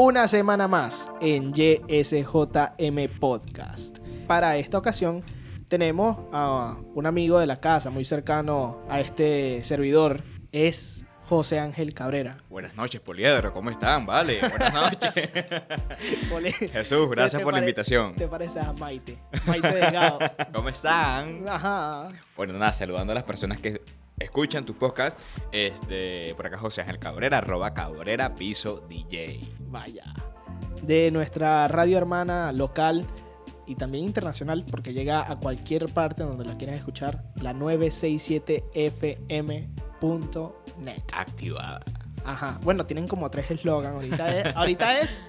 una semana más en YSJM Podcast. Para esta ocasión tenemos a un amigo de la casa muy cercano a este servidor. Es José Ángel Cabrera. Buenas noches, Poliedro, ¿cómo están? Vale, buenas noches. Jesús, gracias ¿Te por la invitación. Te pareces a Maite. Maite Delgado. ¿Cómo están? Ajá. Bueno, nada, saludando a las personas que escuchan tu podcast. Este, por acá José Ángel Cabrera, arroba Cabrera Piso DJ. Vaya. De nuestra radio hermana local y también internacional, porque llega a cualquier parte donde la quieras escuchar, la 967fm.net. Activada. Ajá. Bueno, tienen como tres eslogan. Ahorita es, ahorita es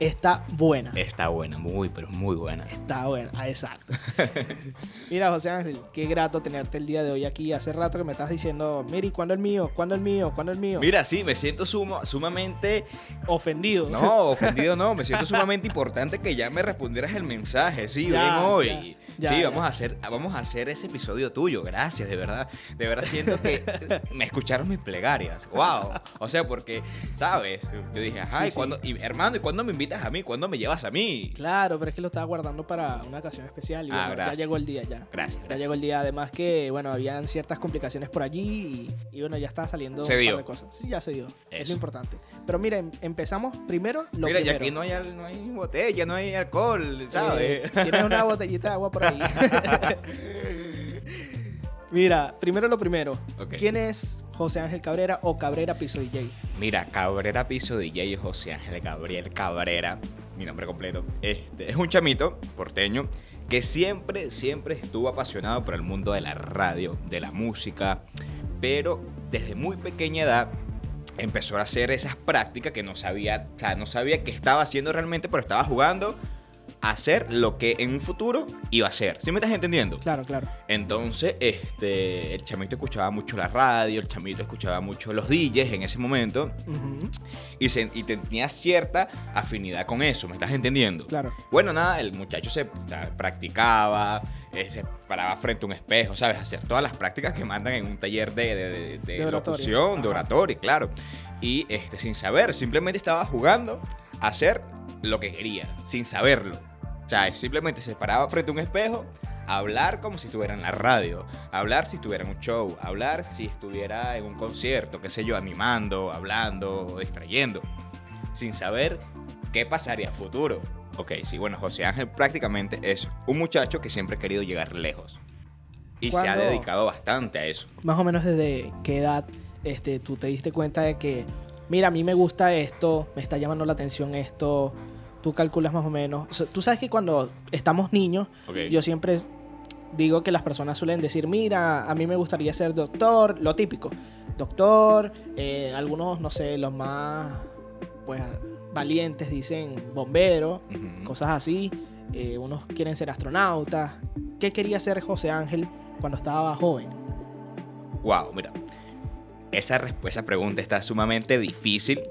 está buena. Está buena, muy, pero muy buena. Está buena, ah, exacto. Mira, José Ángel, qué grato tenerte el día de hoy aquí. Hace rato que me estás diciendo, Miri, ¿cuándo el mío? ¿Cuándo el mío? ¿Cuándo el mío? Mira, sí, me siento sumo- sumamente Ofendido. No, ofendido no, me siento sumamente importante que ya me respondieras el mensaje. Sí, Ya, ven hoy. ya, ya, sí, vamos a hacer vamos a hacer ese episodio tuyo. Gracias, de verdad. De verdad siento que me escucharon mis plegarias. Wow. O sea, porque sabes, yo dije, ajá, Sí, ¿y sí. cuándo- y, hermano, ¿y cuándo me invitas a mí? ¿Cuándo me llevas a mí? Claro, pero es que lo estaba guardando para una ocasión especial y Ah, bueno, ya llegó el día ya. Gracias, Ya gracias. llegó el día, además que, bueno, habían ciertas complicaciones por allí y, y, bueno, ya estaba saliendo Se un dio. par de cosas. Sí, ya se dio. Es Eso. lo importante. Pero miren, empezamos primero lo Mira, primero. ya aquí no hay, no hay botella, no hay alcohol, ¿sabes? Eh, Tienes una botellita de agua por ahí. Mira, primero lo primero. ¿Quién es José Ángel Cabrera o Cabrera Piso DJ? Mira, Cabrera Piso DJ José Ángel Gabriel Cabrera, mi nombre completo. Este, es un chamito porteño que siempre, siempre estuvo apasionado por el mundo de la radio, de la música, pero desde muy pequeña edad empezó a hacer esas prácticas que no sabía, o sea, no sabía qué estaba haciendo realmente, pero estaba jugando hacer lo que en un futuro iba a hacer. ¿Sí me estás entendiendo? Claro, claro. Entonces, este, el chamito escuchaba mucho la radio, el chamito escuchaba mucho los DJs en ese momento y, se- y tenía cierta afinidad con eso, ¿me estás entendiendo? Claro. Bueno, nada, el muchacho se practicaba, eh, se paraba frente a un espejo, ¿sabes? Hacer todas las prácticas que mandan en un taller de, de, de- de De oratorio. locución, de Ajá. oratorio, claro. Y este, sin saber, simplemente estaba jugando hacer lo que quería, sin saberlo. O sea, simplemente se paraba frente a un espejo, a hablar como si estuviera en la radio, a hablar si estuviera en un show, a hablar si estuviera en un concierto, qué sé yo, animando, hablando, distrayendo, sin saber qué pasaría a futuro. Ok, sí, bueno, José Ángel prácticamente es un muchacho que siempre ha querido llegar lejos. Y se ha dedicado bastante a eso. Más o menos desde qué edad este, tú te diste cuenta de que, mira, a mí me gusta esto, me está llamando la atención esto, tú calculas más o menos. O sea, tú sabes que cuando estamos niños, Ok. yo siempre digo que las personas suelen decir, mira, a mí me gustaría ser doctor, lo típico. Doctor, eh, algunos, no sé, los más pues, valientes dicen bombero, cosas así. eh, unos quieren ser astronautas. ¿Qué quería ser José Ángel cuando estaba joven? Wow, mira. Esa, esa pregunta está sumamente difícil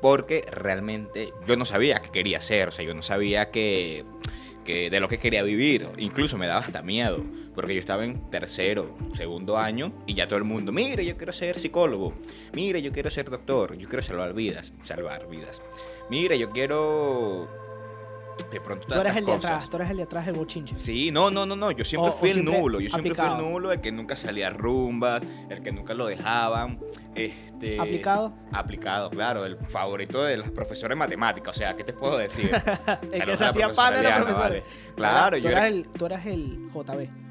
porque realmente yo no sabía qué quería hacer, o sea, yo no sabía que, que de lo que quería vivir, incluso me daba hasta miedo, porque yo estaba en tercero, segundo año y ya todo el mundo, mire, yo quiero ser psicólogo, mire, yo quiero ser doctor, yo quiero salvar vidas, salvar vidas, mire, yo quiero de pronto Tú eres el de cosas. atrás, tú eres el de atrás del bochinche. Sí, no, no, no, no. Yo siempre O- fui o el nulo. Yo siempre fui el nulo, el que nunca salía a rumbas, el que nunca lo dejaban. Este. ¿Aplicado? Aplicado, claro. El favorito de los profesores de matemáticas. O sea, ¿qué te puedo decir? El que se hacía pana de profesora. vale. Claro, tú yo eras era el, tú eras el JB.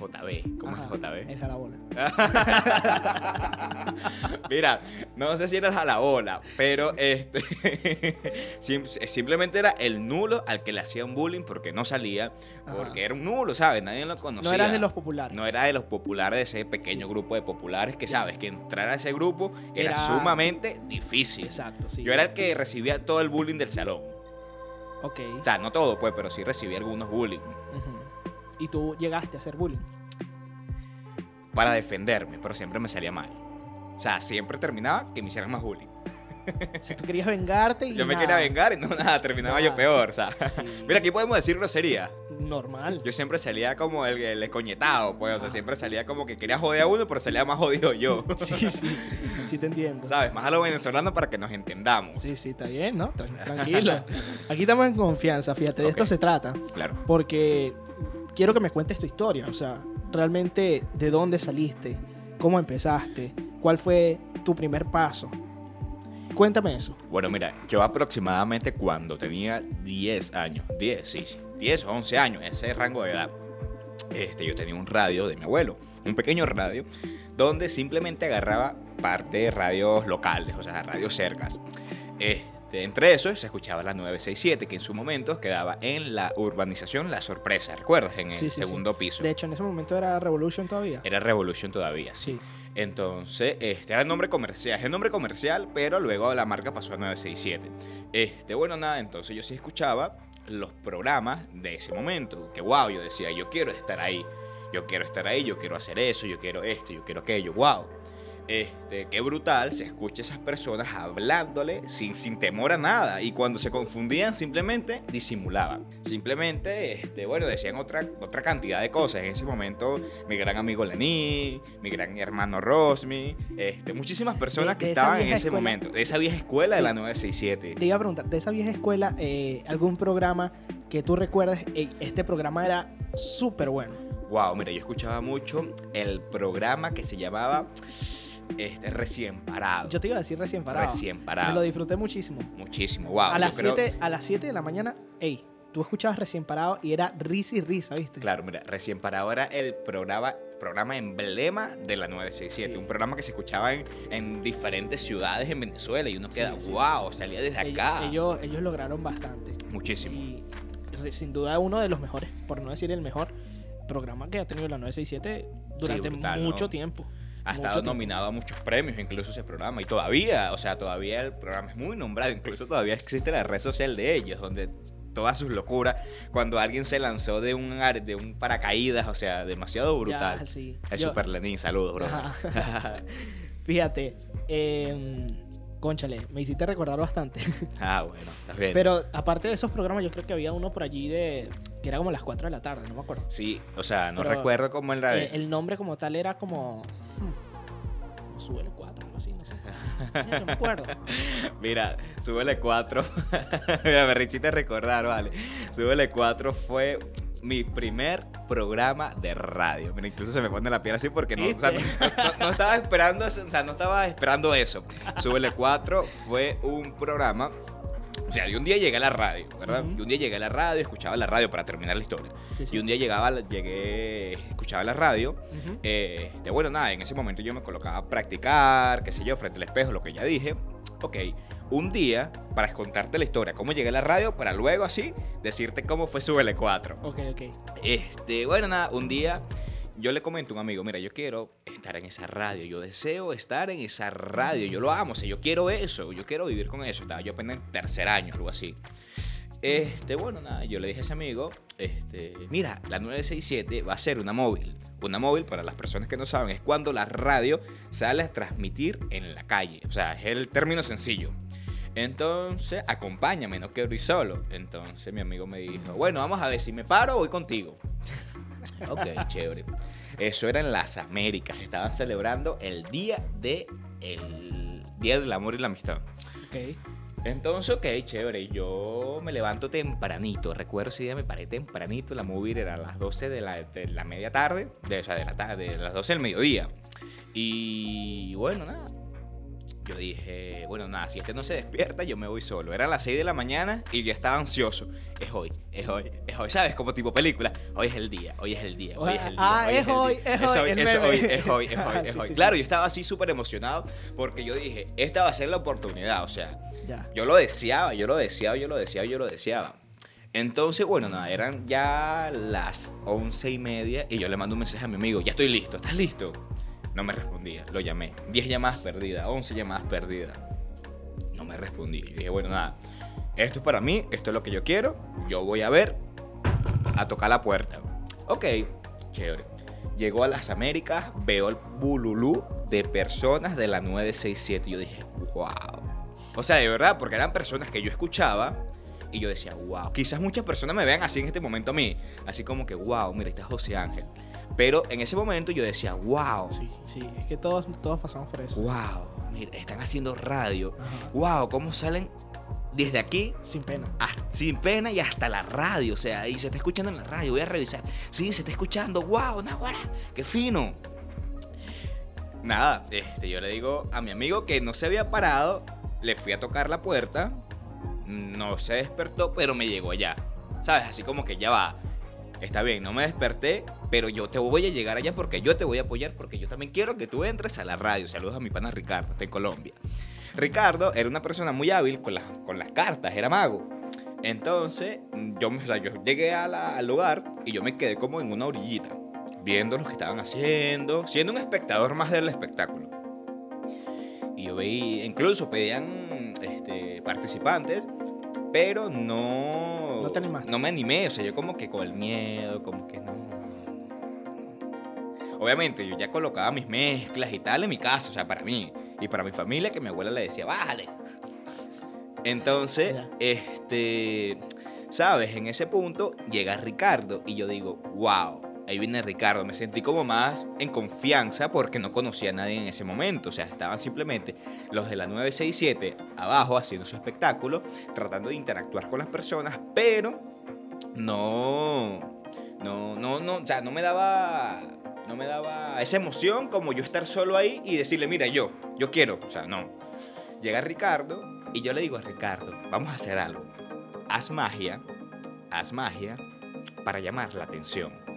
JB. ¿Cómo Ajá, es JB? El jalabola. Mira, no sé si eras a la ola, pero este sim- simplemente era el nulo al que le hacían bullying porque no salía, Ajá. porque era un nulo, ¿sabes? Nadie lo conocía. No eras de los populares. No era de los populares, de ese pequeño grupo de populares que sabes que entrar a ese grupo era, Era- sumamente difícil. Exacto, sí. Yo era el que recibía todo el bullying del salón. Ok. O sea, no todo, pues, pero sí recibía algunos bullying. Y tú llegaste a hacer bullying. Para defenderme, pero siempre me salía mal. O sea, siempre terminaba que me hicieran más bullying. Si tú querías vengarte y Yo me nada, quería vengar y no nada, terminaba yo Nada. peor, o sea. Sí. Mira, aquí podemos decir grosería. Normal. Yo siempre salía como el, el escoñetado, pues, o sea, Ah. siempre salía como que quería joder a uno, pero salía más jodido yo. Sí, sí. Sí te entiendo. ¿Sabes? Más a los venezolanos para que nos entendamos. Sí, sí, está bien, ¿no? Tran- Tranquilo. Aquí estamos en confianza, fíjate, de Ok. esto se trata. Claro. Porque quiero que me cuentes tu historia, o sea, realmente de dónde saliste, cómo empezaste, cuál fue tu primer paso. Cuéntame eso. Bueno, mira, yo aproximadamente cuando tenía 10 años, 10, sí, sí, 10 o 11 años, ese rango de edad, este, yo tenía un radio de mi abuelo, un pequeño radio, donde simplemente agarraba parte de radios locales, o sea, radios cercas. Este, entre esos se escuchaba la 967, que en su momento quedaba en la urbanización La Sorpresa, ¿recuerdas? En el Sí, sí, sí. segundo piso. De hecho, en ese momento era Revolution todavía. Era Revolution todavía, Sí. entonces, este era el nombre comercial, es el nombre comercial, pero luego la marca pasó a 967. Este, bueno, nada, entonces yo sí escuchaba los programas de ese momento, que wow, yo decía, yo quiero estar ahí, yo quiero estar ahí, yo quiero hacer eso, yo quiero esto, yo quiero aquello, wow. Este, qué brutal se escucha esas personas hablándole sin, sin temor a nada. Y cuando se confundían, simplemente disimulaban. Simplemente, este, bueno, decían otra, otra cantidad de cosas. En ese momento, mi gran amigo Lení, mi gran hermano Rosmi, este, muchísimas personas De- que de estaban en ese escuela- momento. De esa vieja escuela de la 967. Te iba a preguntar, de esa vieja escuela, eh, algún programa que tú recuerdes, "Ey, este programa era súper bueno. Wow, mira, yo escuchaba mucho el programa que se llamaba este, Recién Parado. Yo te iba a decir recién parado. Recién Me lo Parado. disfruté muchísimo. Muchísimo, wow. a, las creo- 7, a las 7 de la mañana, ey, tú escuchabas recién parado y era risa y risa, ¿viste? Claro, mira, recién para ahora el programa, programa emblema de la 967, Sí. un programa que se escuchaba en, en diferentes ciudades en Venezuela y uno queda, sí. wow, salía desde Ellos, acá. ellos, ellos lograron bastante. Muchísimo. Y sin duda uno de los mejores, por no decir el mejor programa que ha tenido la 967 durante brutal, mucho ¿no? tiempo. Ha mucho estado tiempo. nominado a muchos premios, incluso ese programa. Y todavía, o sea, todavía el programa es muy nombrado. Incluso todavía existe la red social de ellos, donde todas sus locuras, cuando alguien se lanzó de un, de un paracaídas, o sea, demasiado brutal. Ya, sí. El Yo- Super Lenin, saludos, bro. Fíjate, eh, conchale, me hiciste recordar bastante. ah, bueno, estás bien. Pero aparte de esos programas, yo creo que había uno por allí de que era como las 4 de la tarde, no me acuerdo. Sí, o sea, no Pero, recuerdo cómo en la... Eh, el nombre como tal era como. hmm, Sube el 4, algo así, no sé. No me acuerdo. Mira, súbele 4. Mira, me hiciste recordar, vale. Súbele 4 fue mi primer programa de radio. Mira, incluso se me pone la piel así porque no, o sea, no, no- no estaba esperando eso, o sea, no estaba esperando eso. Súbele 4 fue un programa. O sea, yo un día llegué a la radio, ¿verdad? Yo un día llegué a la radio, escuchaba la radio para terminar la historia. Sí, sí. Y un día llegaba, llegué, escuchaba la radio Ujú. eh, de bueno, nada, en ese momento yo me colocaba a practicar, qué sé yo, frente al espejo, lo que ya dije. Ok, un día, para contarte la historia, cómo llegué a la radio, para luego así decirte cómo fue su L4. Ok, ok. Este, bueno, nada, un día yo le comento a un amigo, mira, yo quiero estar en esa radio, yo deseo estar en esa radio, yo lo amo, o sea, yo quiero eso, yo quiero vivir con eso. Estaba yo apenas en tercer año, algo así. Este, bueno, nada, yo le dije a ese amigo, este, mira, la 967 va a ser una móvil. Una móvil, para las personas que no saben, es cuando la radio sale a transmitir en la calle. O sea, es el término sencillo. Entonces, acompáñame, no quiero ir solo. Entonces mi amigo me dijo, bueno, vamos a ver si me paro voy contigo. ok, chévere. Eso era en las Américas. Estaban celebrando el día de el Día del Amor y la Amistad. Ok. Entonces, ok, chévere. Yo me levanto tempranito. Recuerdo ese día me paré tempranito. La movie era a las 12 de la, media tarde. De, o sea, de la tarde, de las 12 del mediodía. Y bueno, nada. Yo dije, bueno, nada, si este no se despierta, yo me voy solo. Eran las 6 de la mañana y yo estaba ansioso. Es hoy, es hoy, es hoy, ¿sabes? Como tipo película. Hoy es el día, hoy es el día, hoy es el día. Ah, hoy es hoy, es hoy, es hoy, es hoy, es hoy, es hoy. Claro, yo estaba así súper emocionado porque yo dije, esta va a ser la oportunidad, o sea, Ya. yo lo deseaba, yo lo deseaba, yo lo deseaba, yo lo deseaba. Entonces, bueno, nada, eran ya las once y media y yo le mando un mensaje a mi amigo, ya estoy listo, ¿estás listo? No me respondía, lo llamé. 10 llamadas perdidas, 11 llamadas perdidas. No me respondía. Y dije, bueno, nada, esto es para mí, esto es lo que yo quiero, yo voy a ver, a tocar la puerta. Ok, chévere. Llegó a las Américas, veo el bululú de personas de la 967 y yo dije, wow. O sea, de verdad, porque eran personas que yo escuchaba y yo decía, wow, quizás muchas personas me vean así en este momento a mí, así como que, wow, mira, está José Ángel. Pero en ese momento yo decía, wow, Sí, sí, es que todos, todos pasamos por eso. wow, mira, están haciendo radio, Ajá. wow, cómo salen desde aquí Sin pena. hasta- sin pena y hasta la radio, o sea, y se está escuchando en la radio, voy a revisar. Sí, se está escuchando, wow, Nahuara, qué fino. Nada, este, yo le digo a mi amigo que no se había parado, le fui a tocar la puerta, no se despertó, pero me llegó allá. ¿Sabes? Así como que ya va. Está bien, no me desperté, pero yo te voy a llegar allá porque yo te voy a apoyar, porque yo también quiero que tú entres a la radio. Saludos a mi pana Ricardo, está en Colombia. Ricardo era una persona muy hábil con las, con las cartas, era mago. Entonces, yo, o sea, yo llegué al lugar y yo me quedé como en una orillita, viendo lo que estaban haciendo, siendo un espectador más del espectáculo. Y yo veía, incluso pedían este, participantes, pero no. No te animaste. No me animé, o sea, yo como que con el miedo, como que no. Obviamente, yo ya colocaba mis mezclas y tal en mi casa, o sea, para mí. Y para mi familia, que mi abuela le decía, bájale. Entonces, este. ¿Sabes? En ese punto llega Ricardo y yo digo, wow, ahí viene Ricardo. Me sentí como más en confianza porque no conocía a nadie en ese momento. O sea, estaban simplemente los de la 967 abajo haciendo su espectáculo, tratando de interactuar con las personas, pero no. No, no, no, o sea, no me daba. No me daba esa emoción como yo estar solo ahí y decirle, mira, yo, yo quiero. O sea, no. Llega Ricardo y yo le digo a Ricardo, vamos a hacer algo. Haz magia, haz magia para llamar la atención.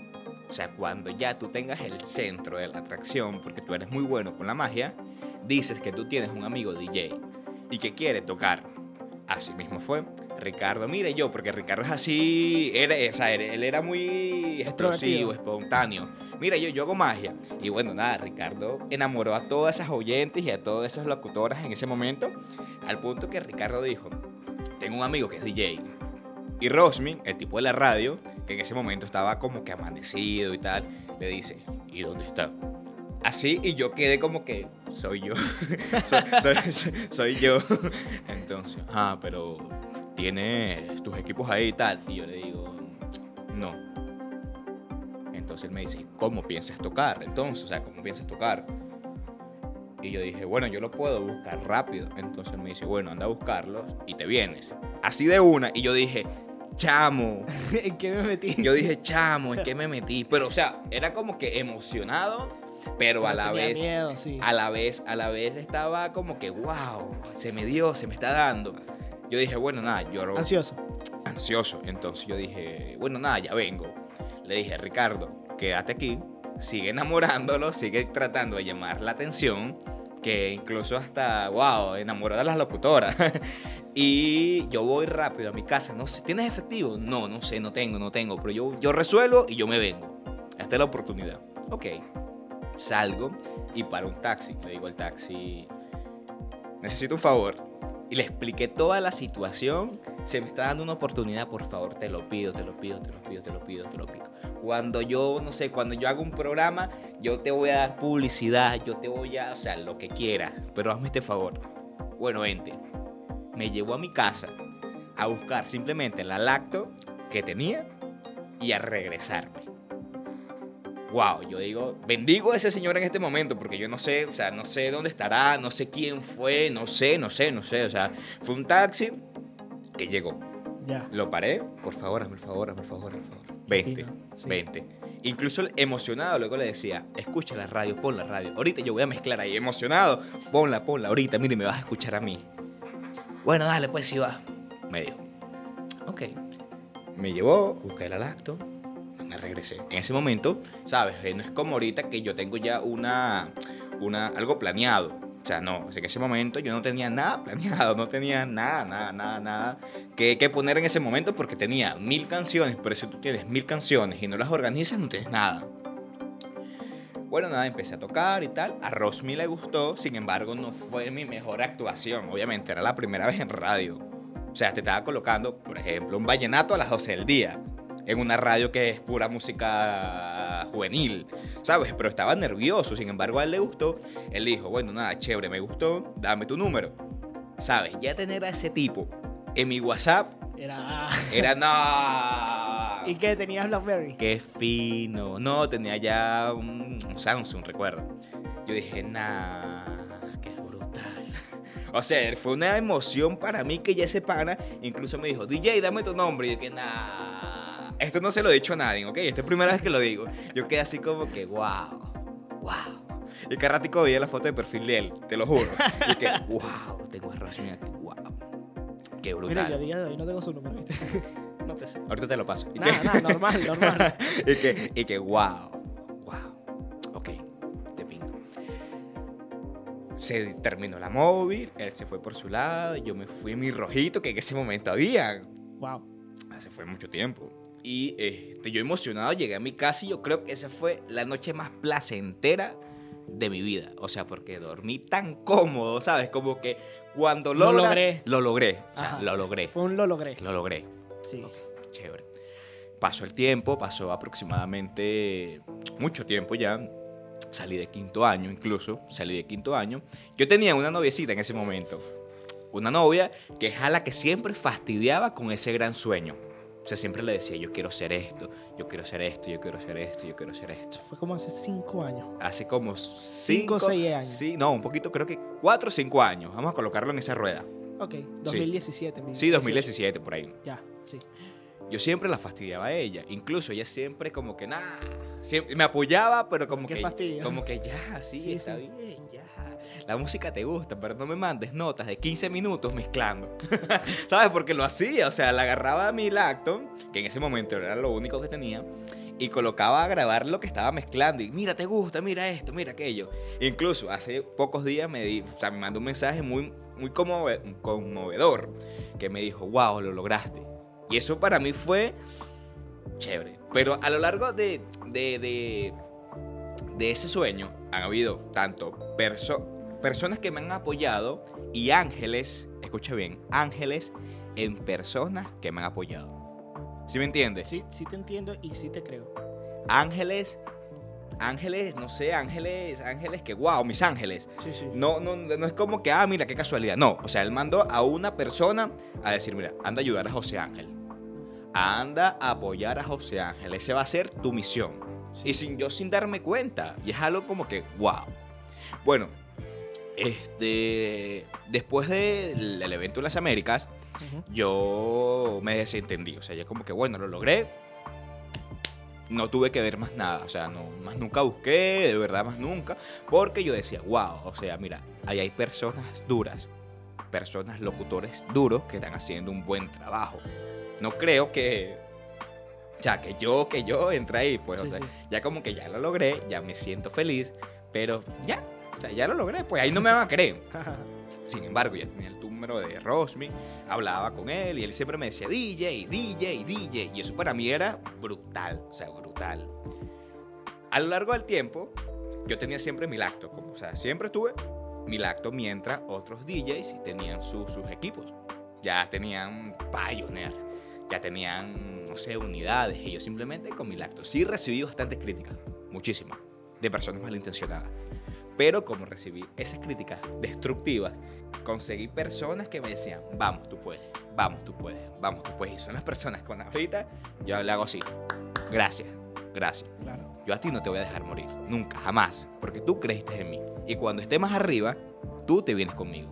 O sea, cuando ya tú tengas el centro de la atracción, porque tú eres muy bueno con la magia, dices que tú tienes un amigo DJ y que quiere tocar. Así mismo fue. Ricardo, mire yo, porque Ricardo es así, era, o sea, él, era muy explosivo, espontáneo. Mira, yo, yo hago magia. Y bueno, nada, Ricardo enamoró a todas esas oyentes y a todas esas locutoras en ese momento, al punto que Ricardo dijo, tengo un amigo que es DJ. Y Rosmin, el tipo de la radio, que en ese momento estaba como que amanecido y tal, le dice, ¿y dónde está? Así, y yo quedé como que, soy yo, soy, soy- soy- yo. Entonces, ah, pero tienes tus equipos ahí y tal. Y yo le digo, no. Entonces él me dice, ¿cómo piensas tocar? Entonces, o sea, ¿cómo piensas tocar? Y yo dije, bueno, yo lo puedo buscar rápido. Entonces me dice, bueno, anda a buscarlos y te vienes. Así de una. Y yo dije, chamo. ¿En qué me metí? Yo dije, chamo, ¿en qué me metí? Pero, o sea, era como que emocionado, pero a la vez, miedo, sí. a la vez, a la vez estaba como que, wow, se me dio, se me está dando. Yo dije, bueno, nada, yo Ansioso. ansioso. Entonces yo dije, bueno, nada, ya vengo. Le dije, Ricardo, quédate aquí, sigue enamorándolo, sigue tratando de llamar la atención, que incluso hasta, wow, enamoró a las locutoras. y yo voy rápido a mi casa, no sé, ¿tienes efectivo? No, no sé, no tengo, no tengo, pero yo, yo resuelvo y yo me vengo. Esta es la oportunidad. Ok, salgo y paro un taxi. Le digo al taxi, necesito un favor. Y le expliqué toda la situación. Se me está dando una oportunidad, por favor, te lo pido, te lo pido, te lo pido, te lo pido, te lo pido. Cuando yo, no sé, cuando yo hago un programa, yo te voy a dar publicidad, yo te voy a, o sea, lo que quieras, pero hazme este favor. Bueno, vente. Me llevó a mi casa a buscar simplemente la lacto que tenía y a regresarme. Wow, yo digo, bendigo a ese señor en este momento porque yo no sé, o sea, no sé dónde estará, no sé quién fue, no sé, no sé, no sé, o sea, fue un taxi que llegó. Ya. Lo paré, por favor, hazme el favor, hazme el favor, hazme el favor. Vente, Fino, sí. vente. Incluso el emocionado luego le decía, escucha la radio, pon la radio. Ahorita yo voy a mezclar ahí, emocionado, ponla, ponla, ahorita, mire, me vas a escuchar a mí. Bueno, dale, pues sí va. Me dijo, ok. Me llevó, busqué la lacto, me regresé. En ese momento, ¿sabes? Eh, No es como ahorita que yo tengo ya una, una, algo planeado. O sea, no, en ese momento yo no tenía nada planeado, no tenía nada, nada, nada, nada que, que poner en ese momento porque tenía mil canciones, pero si tú tienes mil canciones y no las organizas, no tienes nada. Bueno, nada, empecé a tocar y tal. A Rosmi le gustó, sin embargo, no fue mi mejor actuación. Obviamente, era la primera vez en radio. O sea, te estaba colocando, por ejemplo, un vallenato a las 12 del día. En una radio que es pura música juvenil, ¿sabes? Pero estaba nervioso, sin embargo, a él le gustó. Él dijo, bueno, nada, chévere, me gustó, dame tu número. ¿sabes? Ya tener a ese tipo en mi WhatsApp Era. era no. ¿Y qué? ¿Tenías Blackberry? Qué fino. No, tenía ya un Samsung, recuerdo. Yo dije, nah, qué brutal. O sea, fue una emoción para mí que ya ese pana incluso me dijo, DJ, dame tu nombre. Y yo que, nah, esto no se lo he dicho a nadie, ¿ok? Esta es la primera vez que lo digo. Yo quedé así como que, wow, wow. Y cada ratico veía la foto de perfil de él, te lo juro. Y que, wow, tengo a aquí, wow. Qué Mira, yo a brutal. día de hoy no tengo su número, ¿viste? no te sé. Ahorita te lo paso. Y Nada, que- nada, normal, normal. y que, y que, wow, wow, ok, te pingo. Se terminó la móvil, él se fue por su lado, yo me fui mi rojito, que en ese momento había, Wow. hace fue mucho tiempo. Y este, yo emocionado llegué a mi casa y yo creo que esa fue la noche más placentera de mi vida. O sea, porque dormí tan cómodo, ¿sabes? Como que cuando Lo logré. Lo logré, o sea, Ajá. lo logré, Fue un lo logré. lo logré. Sí. Chévere. Pasó el tiempo, pasó aproximadamente mucho tiempo ya. Salí de quinto año incluso, salí de quinto año. Yo tenía una noviecita en ese momento. Una novia que es a la que siempre fastidiaba con ese gran sueño. O sea, siempre le decía, yo quiero ser esto, yo quiero ser esto, yo quiero ser esto, yo quiero ser esto. Fue como hace cinco años. Hace como Cinco cinco, o seis años. Sí, no, un poquito, creo que cuatro o cinco años. Vamos a colocarlo en esa rueda. Ok, 2017. Sí, 2017, por ahí. Ya, sí. Yo siempre la fastidiaba a ella. Incluso ella siempre como que nada. me apoyaba, pero como Qué que. fastidio. Como que ya, sí, Sí, está sí. bien, ya. La música te gusta, pero no me mandes notas de 15 minutos mezclando. ¿Sabes? Porque lo hacía. O sea, la agarraba a mi lacto, que en ese momento era lo único que tenía. Y colocaba a grabar lo que estaba mezclando. Y mira, te gusta, mira esto, mira aquello. Incluso hace pocos días me, di, o sea, me mandó un mensaje muy, muy conmove- conmovedor. Que me dijo, wow, lo lograste. Y eso para mí fue chévere. Pero a lo largo de, de, de, de ese sueño han habido tanto perso- personas que me han apoyado y ángeles, escucha bien, ángeles en personas que me han apoyado. ¿Sí me entiendes? Sí, sí te entiendo y sí te creo. Ángeles, ángeles, no sé, ángeles, ángeles que, wow, mis ángeles. Sí, sí. No, no, no es como que, ah, mira, qué casualidad. No, o sea, él mandó a una persona a decir, mira, anda a ayudar a José Ángel. Anda a apoyar a José Ángel. Ese va a ser tu misión. Y sin yo sin darme cuenta. Y es algo como que, wow. Bueno, este, después del del evento de las Américas, yo me desentendí. O sea, ya como que, bueno, lo logré. No tuve que ver más nada. O sea, no, más nunca busqué, de verdad, más nunca. Porque yo decía, wow, o sea, mira, ahí hay personas duras. Personas locutores duros que están haciendo un buen trabajo. No creo que. Ya, que yo, que yo entré ahí, pues, Sí, o sea, sí. ya como que ya lo logré, ya me siento feliz, pero ya, o sea, ya lo logré, pues ahí no me van a creer. Sin embargo, ya tenía el número de Rosmi, hablaba con él y él siempre me decía DJ, DJ, DJ. Y eso para mí era brutal, o sea, brutal. A lo largo del tiempo, yo tenía siempre mi lacto, como, o sea, siempre tuve mi lacto mientras otros DJs tenían su- sus equipos. Ya tenían Pioneer, ya tenían, no sé, unidades. Y yo simplemente con mi lacto. Sí recibí bastantes críticas, muchísimas, de personas malintencionadas. Pero como recibí esas críticas destructivas, conseguí personas que me decían, vamos, tú puedes, vamos, tú puedes, vamos, tú puedes. Y son las personas con ahorita, yo le hago así, gracias, gracias. Claro. Yo a ti no te voy a dejar morir, nunca, jamás, porque tú creíste en mí. Y cuando esté más arriba, tú te vienes conmigo.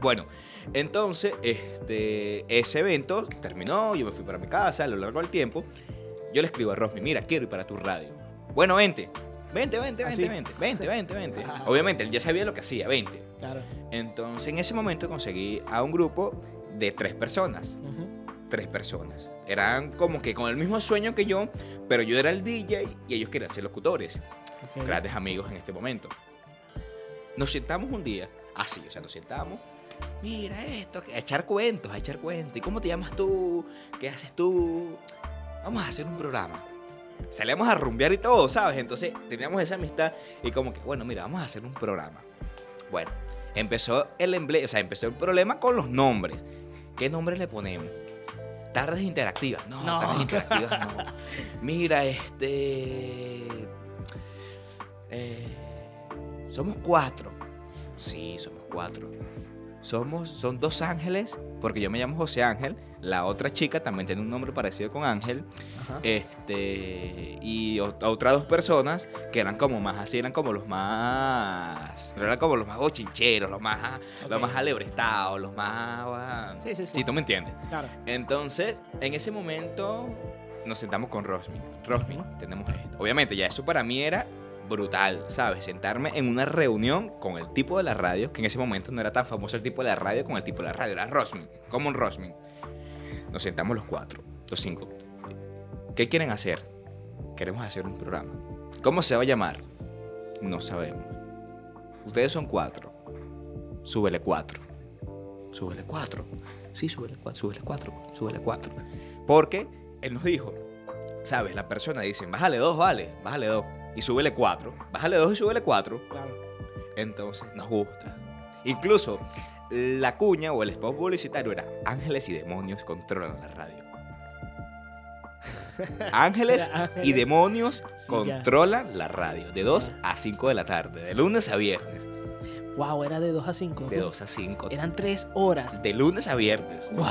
Bueno, entonces, este, ese evento terminó, yo me fui para mi casa a lo largo del tiempo. Yo le escribo a Rosmi, mira, quiero ir para tu radio. Bueno, vente, vente, vente, Así. vente, vente, vente, vente, vente. Obviamente, él ya sabía lo que hacía, vente. Claro. Entonces, en ese momento conseguí a un grupo de tres personas. Ujú. Tres personas. Eran como que con el mismo sueño que yo, pero yo era el DJ y ellos querían ser locutores. Grandes amigos en este momento. Nos sentamos un día, así, o sea, nos sentamos. Mira esto, a echar cuentos, a echar cuentos. ¿Y cómo te llamas tú? ¿Qué haces tú? Vamos a hacer un programa. Salíamos a rumbear y todo, ¿sabes? Entonces teníamos esa amistad y como que, bueno, mira, vamos a hacer un programa. Bueno, empezó el emble o sea, empezó el problema con los nombres. ¿Qué nombre le ponemos? Tardes interactivas. No, No. tardes interactivas no. Mira, este. eh, somos cuatro. Sí, somos cuatro. somos, son dos ángeles, porque yo me llamo José Ángel, la otra chica también tiene un nombre parecido con Ángel, Ajá. este, y otras dos personas que eran como más así, eran como los más, eran como los más bochincheros, los más, los Ok. más alebrestados, los más, ah, Sí, sí, sí. si tú me entiendes. Claro. Entonces, en ese momento nos sentamos con Rosmin. Rosmin, tenemos esto. Obviamente, ya eso para mí era brutal, ¿sabes? Sentarme en una reunión con el tipo de la radio, que en ese momento no era tan famoso el tipo de la radio con el tipo de la radio, era Rosmin, como un Rosmin. Nos sentamos los cuatro, los cinco. ¿Qué quieren hacer? Queremos hacer un programa. ¿Cómo se va a llamar? No sabemos. Ustedes son cuatro. Súbele cuatro. Súbele cuatro. Sí, súbele cuatro, súbele cuatro, súbele cuatro. Porque él nos dijo, ¿sabes? La persona dice, bájale dos, vale, bájale dos. Y súbele cuatro. Bájale dos y súbele cuatro. Claro. Entonces, nos gusta. Incluso, la cuña o el spot publicitario era Ángeles y demonios controlan la radio. Ángeles y demonios Sí, ya. controlan la radio. De 2 a 5 de la tarde. De lunes a viernes. Wow, era de 2 a 5. De 2 a 5. Eran 3 horas. De lunes a viernes. Wow.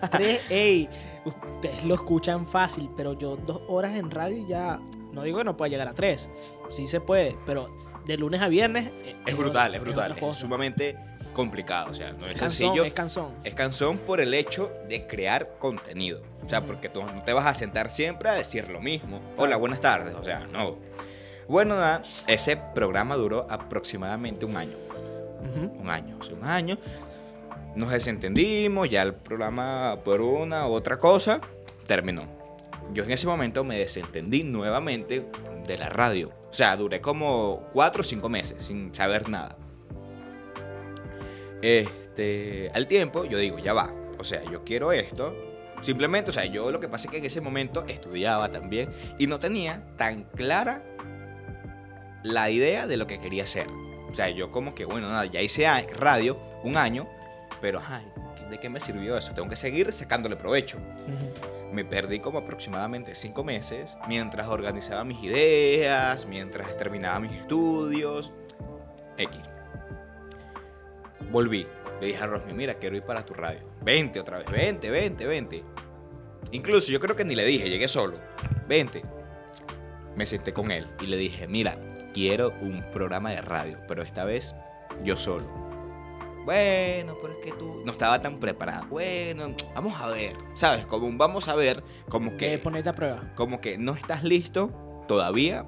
Tres, ey, ustedes lo escuchan fácil, pero yo dos horas en radio ya, no digo que no pueda llegar a tres, sí se puede, pero de lunes a viernes eh, Es brutal, es brutal. Es cosa. sumamente complicado. O sea, no es, Es sencillo. es cansón. Es cansón por el hecho de crear contenido. O sea, porque tú no te vas a sentar siempre a decir lo mismo. Hola, buenas tardes. O sea, no. Bueno, nada, ese programa duró aproximadamente un año. Un año, o sea, un año. Nos desentendimos, ya el programa por una u otra cosa terminó. Yo en ese momento me desentendí nuevamente de la radio. O sea, duré como cuatro o cinco meses sin saber nada. Este, al tiempo yo digo, ya va. O sea, yo quiero esto. Simplemente, o sea, yo lo que pasa es que en ese momento estudiaba también y no tenía tan clara la idea de lo que quería hacer. O sea, yo como que, bueno, nada, ya hice radio un año, pero, ay, ¿de qué me sirvió eso? Tengo que seguir sacándole provecho. Ujú. Me perdí como aproximadamente cinco meses mientras organizaba mis ideas, mientras terminaba mis estudios. X. Volví. Le dije a Rosmi, mira, quiero ir para tu radio. Vente otra vez, vente, vente, vente. Incluso yo creo que ni le dije, llegué solo. Vente. Me senté con él y le dije, mira, quiero un programa de radio, pero esta vez yo solo. Bueno, pero es que tú no estaba tan preparado. Bueno, vamos a ver, ¿sabes? Como un vamos a ver, como Que que, ponerte a prueba. como que no estás listo todavía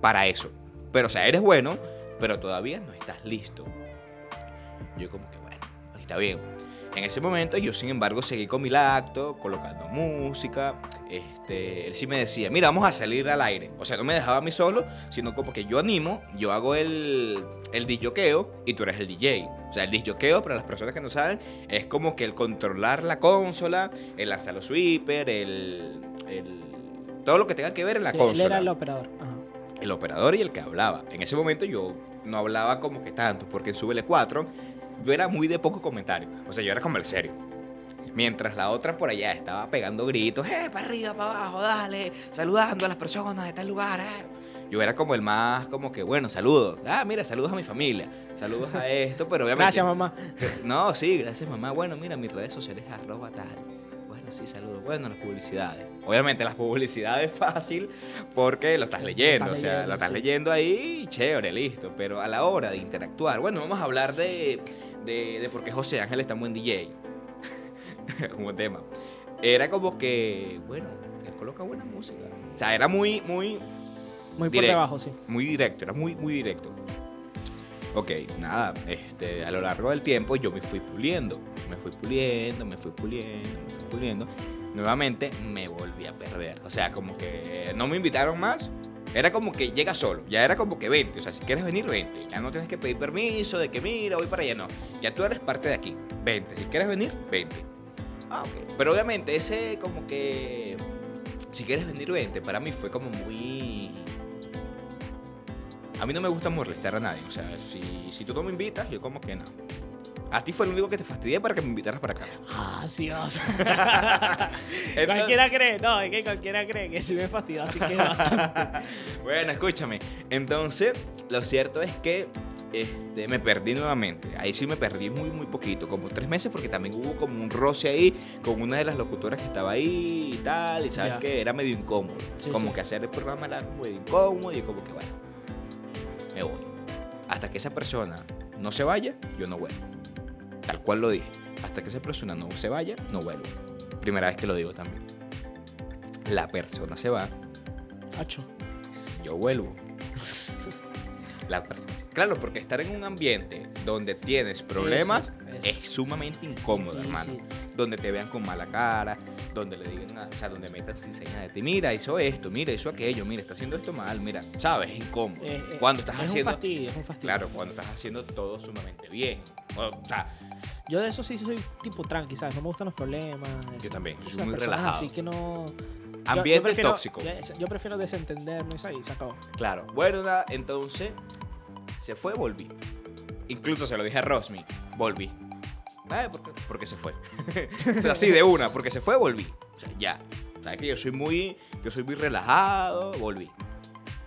para eso. Pero, o sea, eres bueno, pero todavía no estás listo. Yo como que, bueno, está bien. En ese momento yo, sin embargo, seguí con mi lacto, colocando música. Este, él sí me decía, mira, vamos a salir al aire. O sea, no me dejaba a mí solo, sino como que yo animo, yo hago el, el disjoqueo y tú eres el DJ. O sea, el disjoqueo, para las personas que no saben, es como que el controlar la consola, el lanzar los sweeper, el, el- todo lo que tenga que ver en la Sí, él consola era el operador. Ajá. el operador y el que hablaba. En ese momento yo no hablaba como que tanto, porque en Súbele 4 yo era muy de poco comentario. O sea, yo era como el serio. Mientras la otra por allá estaba pegando gritos, ¡eh, para arriba, para abajo, dale! Saludando a las personas de tal lugar, ¡eh! Yo era como el más, como que, bueno, saludos. Ah, mira, saludos a mi familia. Saludos a esto, pero obviamente... Gracias, mamá. No, sí, gracias mamá. Bueno, mira, mis redes sociales es arroba tal. Sí, saludos. Bueno, las publicidades. Obviamente las publicidades fácil porque lo estás leyendo. estás o sea, leyendo, lo estás sí. leyendo ahí, chévere, listo. Pero a la hora de interactuar, bueno, vamos a hablar de, de, de por qué José Ángel es tan buen DJ. Como tema. Era como que, bueno, él coloca buena música. O sea, era muy, muy, Muy por debajo, sí. muy directo, era muy, muy directo. Ok, nada, este, a lo largo del tiempo yo me fui puliendo, me fui puliendo, me fui puliendo, me fui puliendo. Nuevamente me volví a perder. O sea, como que no me invitaron más. Era como que llega solo, ya era como que vente, o sea, si quieres venir, vente. Ya no tienes que pedir permiso de que mira, voy para allá, no. Ya tú eres parte de aquí, vente. Si quieres venir, vente. Ah, ok. Pero obviamente ese como que, si quieres venir, vente, para mí fue como muy... A mí no me gusta molestar a nadie. O sea, si, si tú no me invitas, yo como que no. A ti fue lo único que te fastidié para que me invitaras para acá. Ah, sí, o sea. Entonces- cualquiera cree, no, es que cualquiera cree que sí me fastidió, así que. Bueno, escúchame. Entonces, lo cierto es que este, me perdí nuevamente. Ahí sí me perdí muy, muy poquito, como tres meses, porque también hubo como un roce ahí con una de las locutoras que estaba ahí y tal, y sabes que era medio incómodo. Sí, como sí. que hacer el programa era medio incómodo y como que bueno, me voy. Hasta que esa persona no se vaya, yo no vuelvo. Tal cual lo dije. Hasta que esa persona no se vaya, no vuelvo. Primera vez que lo digo también. La persona se va, Hacho. yo vuelvo. La persona- Claro, porque estar en un ambiente donde tienes problemas Eso, eso. es sumamente incómodo, hermano. Difícil. Donde te vean con mala cara, donde le digan, ah, o sea, donde metan cizaña de ti. Mira, hizo esto, mira, hizo aquello, mira, está haciendo esto mal, mira, ¿sabes? Es incómodo. Eh, eh, cuando estás es haciendo. un fastidio, es un fastidio. Claro, cuando estás haciendo todo sumamente bien. O sea, Yo de eso sí soy tipo tranqui, ¿sabes? No me gustan los problemas. eso. también, soy muy relajado. Así que no. yo- ambiente yo prefiero- tóxico. Yo, yo prefiero desentenderme y se acabó. Claro. Bueno, nada, entonces se fue, volví. Incluso se lo dije a Rosmi, volví. ¿Sabes por qué? Porque se fue. o sea, así de una, porque se fue, volví. O sea, ya. Sabes que yo soy muy, yo soy muy relajado, volví.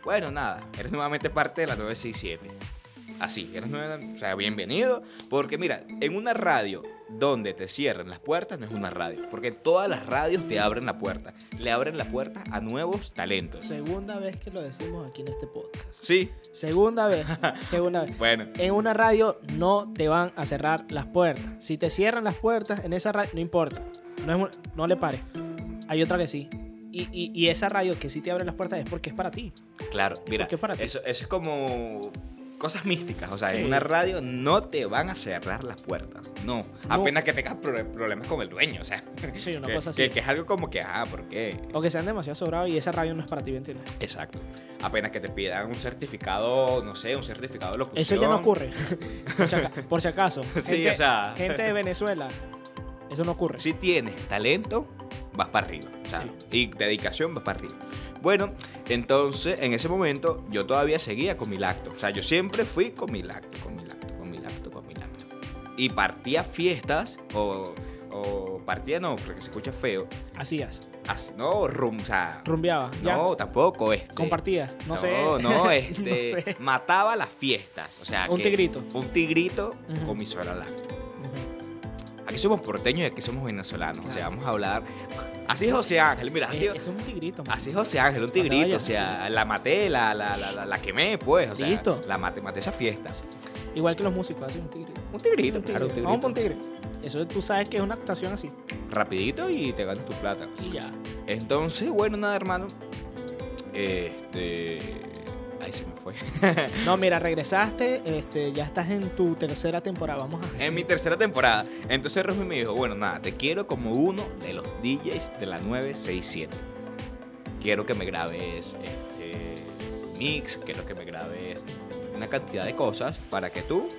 Bueno, nada, eres nuevamente parte de la 967. Así, eres nueva, o sea, bienvenido. Porque mira, en una radio donde te cierran las puertas no es una radio. Porque todas las radios te abren la puerta. Le abren la puerta a nuevos talentos. Segunda vez que lo decimos aquí en este podcast. Sí, Segunda vez. segunda vez. bueno. En una radio no te van a cerrar las puertas. Si te cierran las puertas en esa radio, no importa. No, es un- no le pares. Hay otra que sí. Y, y- y esa radio que sí te abre las puertas es porque es para ti. Claro, mira, Porque es para ti. eso, eso es como cosas místicas. O sea, Sí. en una radio no te van a cerrar las puertas. No. Apenas que tengas pro- problemas con el dueño. O sea, Sí, una que, cosa así. que- que es algo como que, ah, ¿por qué? O que sean demasiado sobrados y esa radio no es para ti, ¿me entiendes? Exacto. Apenas que te pidan un certificado, no sé, un certificado de locución. Eso ya no ocurre. por, si aca- por si acaso. Sí, Gente- o sea, Gente de Venezuela. Eso no ocurre. si tienes talento, vas para arriba. O sea, y dedicación, vas para arriba. Bueno, entonces, en ese momento, yo todavía seguía con mi lacto. O sea, yo siempre fui con mi lacto, con mi lacto, con mi lacto, con mi lacto. Y partía fiestas, o, o partía no, porque se escucha feo. Hacías. as- no, rum, o sea, Rumbeaba. Ya. no, tampoco. Este, Compartías. No, sé. No, no, este, No sé. mataba las fiestas. O sea, Un que- tigrito. Un tigrito Ujú. con mi sola lacto. Aquí somos porteños y aquí somos venezolanos. O sea, Claro. vamos a hablar. Así es José Ángel, mira, así, Eh, es un tigrito. man. así es José Ángel, un tigrito. vaya, O sea, la maté, la, la, la, la, quemé, pues. O sea, Listo. La maté, maté esa fiesta. Igual que los músicos, así un tigre. Un tigrito, Un claro, tigrito. Vamos por un tigre. Eso tú sabes que es una actuación así. Rapidito y te ganas tu plata. Y ya. Entonces, bueno, nada, hermano. Este. Ahí se me fue. No, mira, regresaste, este, ya estás en tu tercera temporada. Vamos a. en mi tercera temporada. Entonces Rosmi me dijo, bueno, nada, te quiero como uno de los DJs de la 967. Quiero que me grabes este mix, quiero que me grabes una cantidad de cosas para que tú,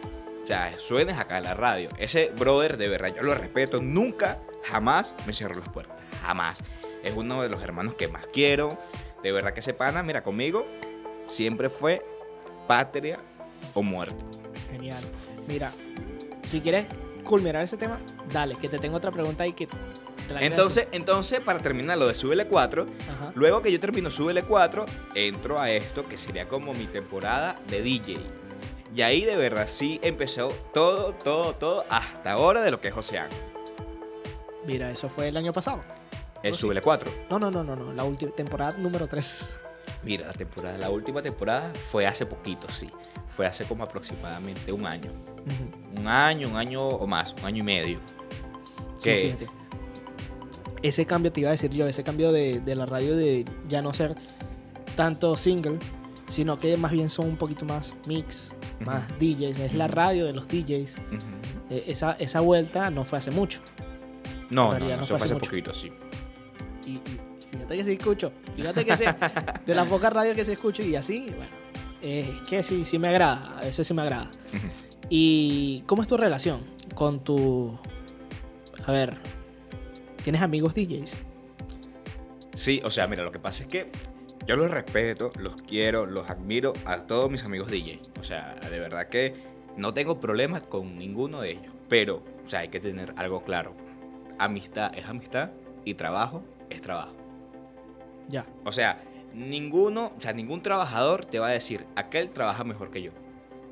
o sea, suenes acá en la radio. Ese brother, de verdad, yo lo respeto, nunca, jamás me cerró las puertas, jamás. Es uno de los hermanos que más quiero. De verdad que ese pana, mira, conmigo siempre fue patria o muerte. Genial. Mira, si quieres culminar ese tema, dale, que te tengo otra pregunta ahí que te la Entonces, entonces, para terminar lo de Súbele 4, decir. Ajá. luego que yo termino Súbele 4, entro a esto que sería como mi temporada de DJ. Y ahí de verdad sí empezó todo, todo, todo, hasta ahora de lo que es José Ángel. Mira, eso fue el año pasado. El. Súbele 4. No, no, no, no, no. La última temporada número 3. Mira, la temporada, la última temporada fue hace poquito, sí. Fue hace como aproximadamente un año. Un año, un año o más, un año y medio. ¿Qué? Ese cambio te iba a decir yo, ese cambio de, de la radio de ya no ser tanto single, sino que más bien son un poquito más mix, más DJs. Es la radio de los DJs. Eh, esa, esa vuelta no fue hace mucho. No, En no, realidad no, no fue hace hace poquito, sí. Y, y fíjate que sí escucho. Fíjate que sí. de las pocas radios que sí escucho y así, bueno. Es que sí, sí me agrada. A veces sí me agrada. ¿Y cómo es tu relación con tu... A ver, ¿tienes amigos DJs? Sí, o sea, mira, lo que pasa es que yo los respeto, los quiero, los admiro a todos mis amigos DJ. O sea, de verdad que no tengo problemas con ninguno de ellos. Pero, o sea, hay que tener algo claro. Amistad es amistad y trabajo es trabajo. Ya. O sea, ninguno, o sea, ningún trabajador te va a decir, aquel trabaja mejor que yo.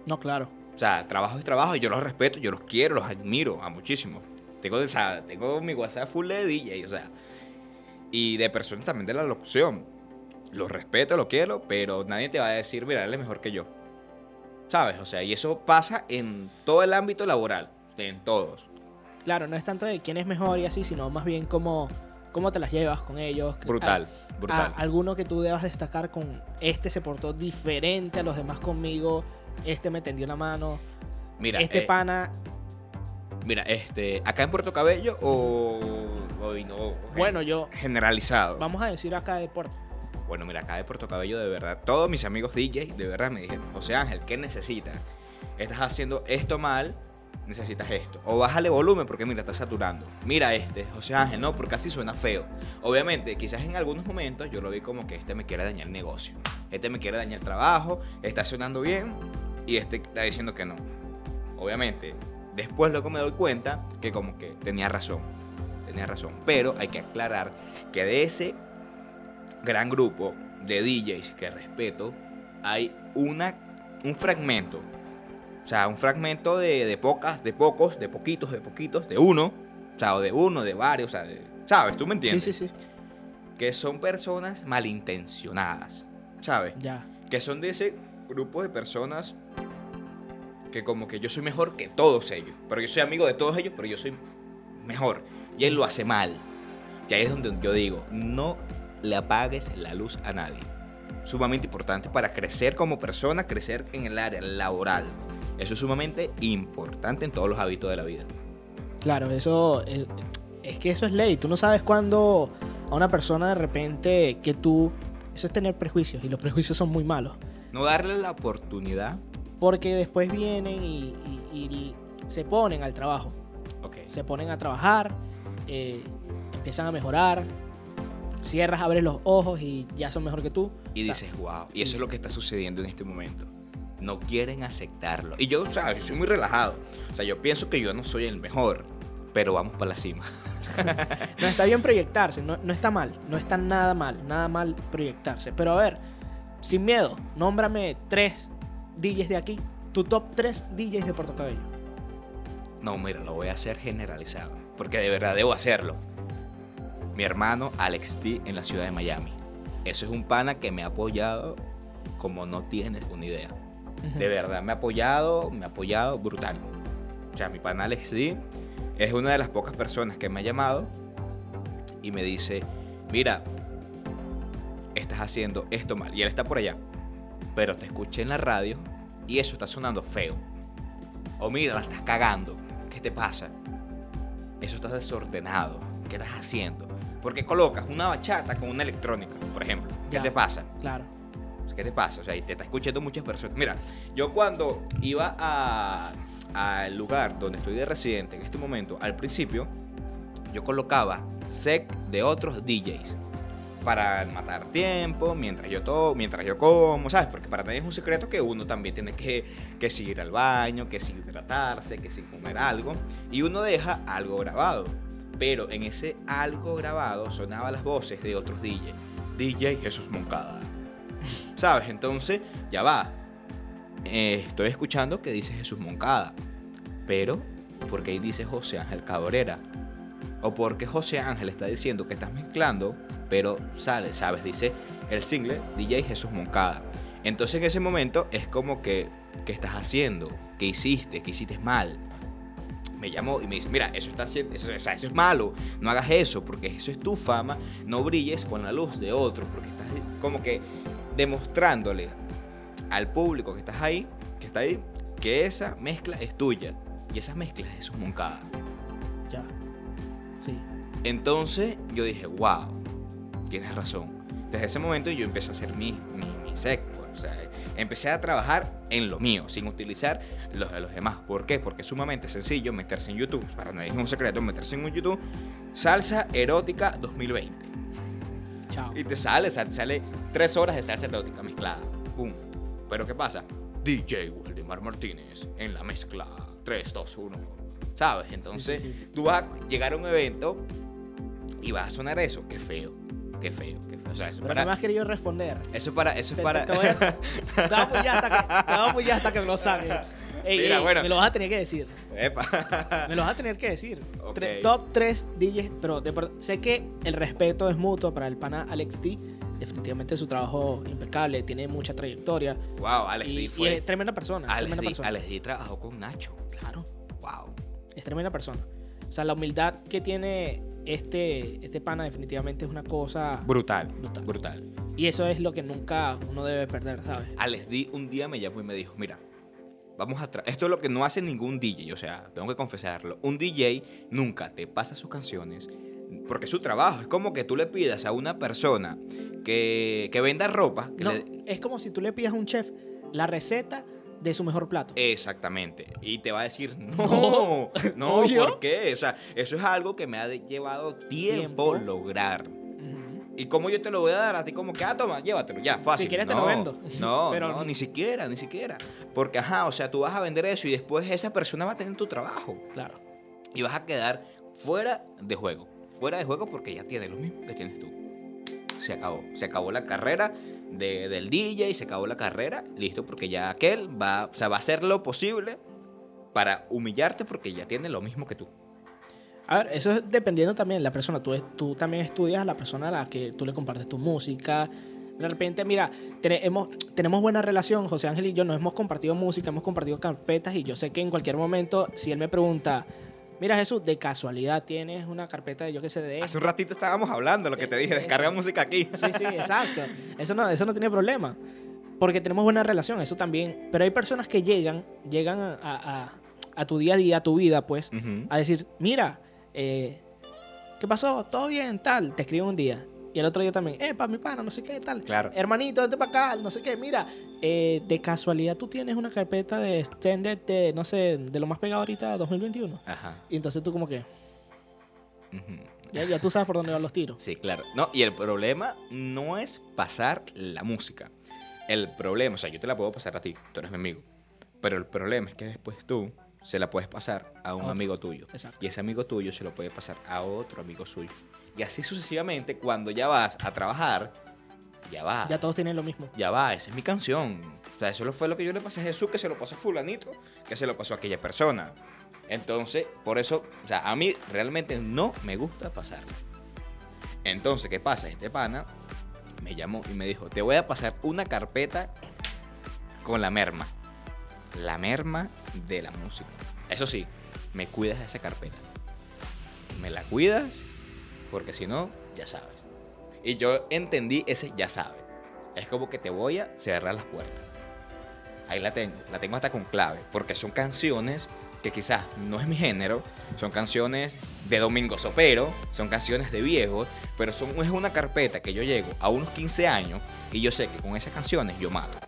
No, claro. O sea, trabajo es trabajo y yo los respeto, yo los quiero, los admiro a muchísimo. Tengo, o sea, tengo mi WhatsApp full de DJ, o sea, y de personas también de la locución. Los respeto, lo quiero, pero nadie te va a decir, mira, él es mejor que yo. ¿Sabes? O sea, y eso pasa en todo el ámbito laboral, en todos. Claro, no es tanto de quién es mejor y así, sino más bien cómo, cómo te las llevas con ellos. Brutal, A- brutal. a- alguno que tú debas destacar con este se portó diferente a los demás conmigo, este me tendió la mano, Mira, este eh, pana, mira, este, acá en Puerto Cabello o, o no, bueno, yo, generalizado. vamos a decir acá de Puerto. Bueno, mira, acá de Puerto Cabello, de verdad, todos mis amigos DJ, de verdad me dijeron, José Ángel, ¿qué necesitas? Estás haciendo esto mal, necesitas esto. O bájale volumen porque, mira, está saturando. Mira este, José Ángel, no, porque así suena feo. Obviamente, quizás en algunos momentos yo lo vi como que este me quiere dañar el negocio. Este me quiere dañar el trabajo, está sonando bien y este está diciendo que no. Obviamente, después luego me doy cuenta que como que tenía razón. Tenía razón. Pero hay que aclarar que de ese gran grupo de DJs que respeto, hay una, un fragmento. O sea, un fragmento de, de pocas, de pocos, de poquitos, de poquitos, de uno. O sea, o de uno, de varios, o sea, de- ¿sabes? ¿Tú me Sí, entiendes? sí, sí, Que son personas malintencionadas, ¿sabes? ya. Que son de ese grupo de personas que como que yo soy mejor que todos ellos. Pero yo soy amigo de todos ellos, pero yo soy mejor. Y él lo hace mal. Y ahí es donde yo digo, no le apagues la luz a nadie. Sumamente importante para crecer como persona, crecer en el área laboral. Eso es sumamente importante en todos los hábitos de la vida. Claro, eso es, es que eso es ley. Tú no sabes cuándo a una persona de repente que tú... Eso es tener prejuicios y los prejuicios son muy malos. No darle la oportunidad. Porque después vienen y, y- y se ponen al trabajo. Ok. Se ponen a trabajar, eh, empiezan a mejorar, cierras, abres los ojos y ya son mejor que tú. Y O sea, dices, wow. Y eso es lo que está sucediendo en este momento. No quieren aceptarlo. Y yo, o sea, yo soy muy relajado. O sea, yo pienso que yo no soy el mejor. Pero vamos para la cima. No está bien proyectarse, no, no está mal, no está nada mal, nada mal proyectarse. Pero a ver, sin miedo, nómbrame tres DJs de aquí, tu top 3 DJs de Puerto Cabello. No, mira, lo voy a hacer generalizado. Porque de verdad debo hacerlo. Mi hermano Alex T en la ciudad de Miami. Eso es un pana que me ha apoyado como no tienes una idea. De verdad, me ha apoyado, me ha apoyado brutal. O sea, mi pana Alex D es una de las pocas personas que me ha llamado y me dice, mira, estás haciendo esto mal. Y él está por allá. Pero te escuché en la radio y eso está sonando feo. O mira, la estás cagando. ¿Qué te pasa? Eso está desordenado. ¿Qué estás haciendo? Porque colocas una bachata con una electrónica, por ejemplo. ¿Qué Ya. te pasa? Claro. ¿Qué te pasa? O sea, y te está escuchando muchas personas. Mira, yo cuando iba a- al lugar donde estoy de residente en este momento, al principio, yo colocaba sec de otros DJs para matar tiempo, mientras yo to mientras yo como, ¿sabes? Porque para nadie es un secreto que uno también tiene que, que al baño, que si hidratarse, que si comer algo, y uno deja algo grabado. Pero en ese algo grabado sonaban las voces de otros DJs. DJ Jesús Moncada. ¿Sabes? Entonces, ya va. Eh, estoy escuchando que dice Jesús Moncada. Pero, ¿por qué dice José Ángel Cabrera? O porque José Ángel está diciendo que estás mezclando, pero sale, ¿sabes? Dice el single DJ Jesús Moncada. Entonces en ese momento es como que, ¿qué estás haciendo? ¿Qué hiciste? ¿Qué hiciste mal? Me llamó y me dice, mira, eso está eso, o sea, eso es malo, no hagas eso, porque eso es tu fama, no brilles con la luz de otro, porque estás como que demostrándole al público que estás ahí, que está ahí, que esa mezcla es tuya. Y esa mezcla es de Jesús Moncada. Ya. Sí. Entonces yo dije, wow, tienes razón. Desde ese momento yo empecé a hacer mi, mi, mi sec, pues, o sea, empecé a trabajar en lo mío, sin utilizar los de los demás. ¿Por qué? Porque es sumamente sencillo meterse en YouTube, para nadie es un secreto meterse en un YouTube, salsa erótica 2020. Chao. Y te sale, o sea, te sale tres horas de salsa erótica mezclada. ¡Pum! Pero ¿qué pasa? DJ Waldemar Martínez en la mezcla 3, 2, 1. ¿Sabes? Entonces, sí, sí. tú vas a llegar a un evento y vas a sonar eso. Qué feo, qué feo, qué feo. O sea, eso Pero para. no me has querido responder. Eso para. Eso Te- para. te- te voy a- Te voy a apoyar hasta que, te voy a apoyar hasta que me lo saques. Ey, Mira, ey, bueno. Me lo vas a tener que decir. Epa. Me lo vas a tener que decir. Top 3 DJs, pero de sé que el respeto es mutuo para el pana Alex D. Definitivamente su trabajo impecable, tiene mucha trayectoria. wow, Alex y, D y fue. es tremenda persona. es Alex tremenda D, persona. Alex D trabajó con Nacho. Claro, Wow. es tremenda persona. O sea, la humildad que tiene este, este pana definitivamente es una cosa... Brutal. Brutal. Brutal. Y eso es lo que nunca uno debe perder, ¿sabes? Alex D un día me llamó y me dijo, mira, vamos a... Esto es lo que no hace ningún DJ, o sea, tengo que confesarlo. Un DJ nunca te pasa sus canciones porque es su trabajo. Es como que tú le pidas a una persona que, que venda ropa. que No, le- es como si tú le pidas a un chef la receta de su mejor plato. Exactamente. Y te va a decir, no, no. ¿por qué? O sea, eso es algo que me ha llevado tiempo, Tiempo. lograr. ¿Y cómo yo te lo voy a dar a ti? Como que, ah, toma, llévatelo, ya, fácil. Si quieres te No, lo vendo. No, Pero- no, ni siquiera, ni siquiera. Porque, ajá, o sea, tú vas a vender eso y después esa persona va a tener tu trabajo. Claro. Y vas a quedar fuera de juego. Fuera de juego porque ya tiene lo mismo que tienes tú. Se acabó. Se acabó la carrera de- del DJ, se acabó la carrera, listo, porque ya aquel va, o sea, va a hacer lo posible para humillarte porque ya tiene lo mismo que tú. A ver, eso es dependiendo también de la persona. Tú, tú también estudias a la persona a la que tú le compartes tu música. De repente, mira, tenemos buena relación, José Ángel y yo nos hemos compartido música, hemos compartido carpetas y yo sé que en cualquier momento, si él me pregunta, mira Jesús, de casualidad tienes una carpeta de yo qué sé de Hace un ratito estábamos hablando, lo que te dije, descarga música aquí. Sí, sí, exacto. Eso no, eso no tiene problema. Porque tenemos buena relación, eso también. Pero hay personas que llegan, llegan a, a- a- tu día a día, a tu vida, pues, a decir, mira, eh, ¿qué pasó? ¿Todo bien? Tal. Te escribo un día. Y el otro día también, eh, para mi pana, no sé qué, tal. Claro. Hermanito, vete para acá, no sé qué. Mira, eh, de casualidad tú tienes una carpeta de extended de, no sé, de lo más pegado ahorita, 2021. Ajá. Y entonces tú como que, Ujú. ya, ya tú sabes por dónde van los tiros. Sí, claro. No, y el problema no es pasar la música. El problema, o sea, yo te la puedo pasar a ti, tú eres mi amigo. Pero el problema es que después tú se la puedes pasar a un A amigo tuyo. Exacto. Y ese amigo tuyo se lo puede pasar a otro amigo suyo. Y así sucesivamente, cuando ya vas a trabajar, ya va. Ya todos tienen lo mismo. Ya va, esa es mi canción. O sea, eso fue lo que yo le pasé a Jesús, que se lo pasó a fulanito, que se lo pasó a aquella persona. Entonces, por eso, o sea, a mí realmente no me gusta pasarla. Entonces, ¿qué pasa? Este pana me llamó y me dijo, te voy a pasar una carpeta con la merma. La merma de la música. Eso sí, me cuidas de esa carpeta. Me la cuidas, porque si no, ya sabes. Y yo entendí ese ya sabes. Es como que te voy a cerrar las puertas. Ahí la tengo. La tengo hasta con clave. Porque son canciones que quizás no es mi género. Son canciones de Domingo Sopero. Son canciones de viejos. Pero son, es una carpeta que yo llego a unos 15 años. Y yo sé que con esas canciones yo mato.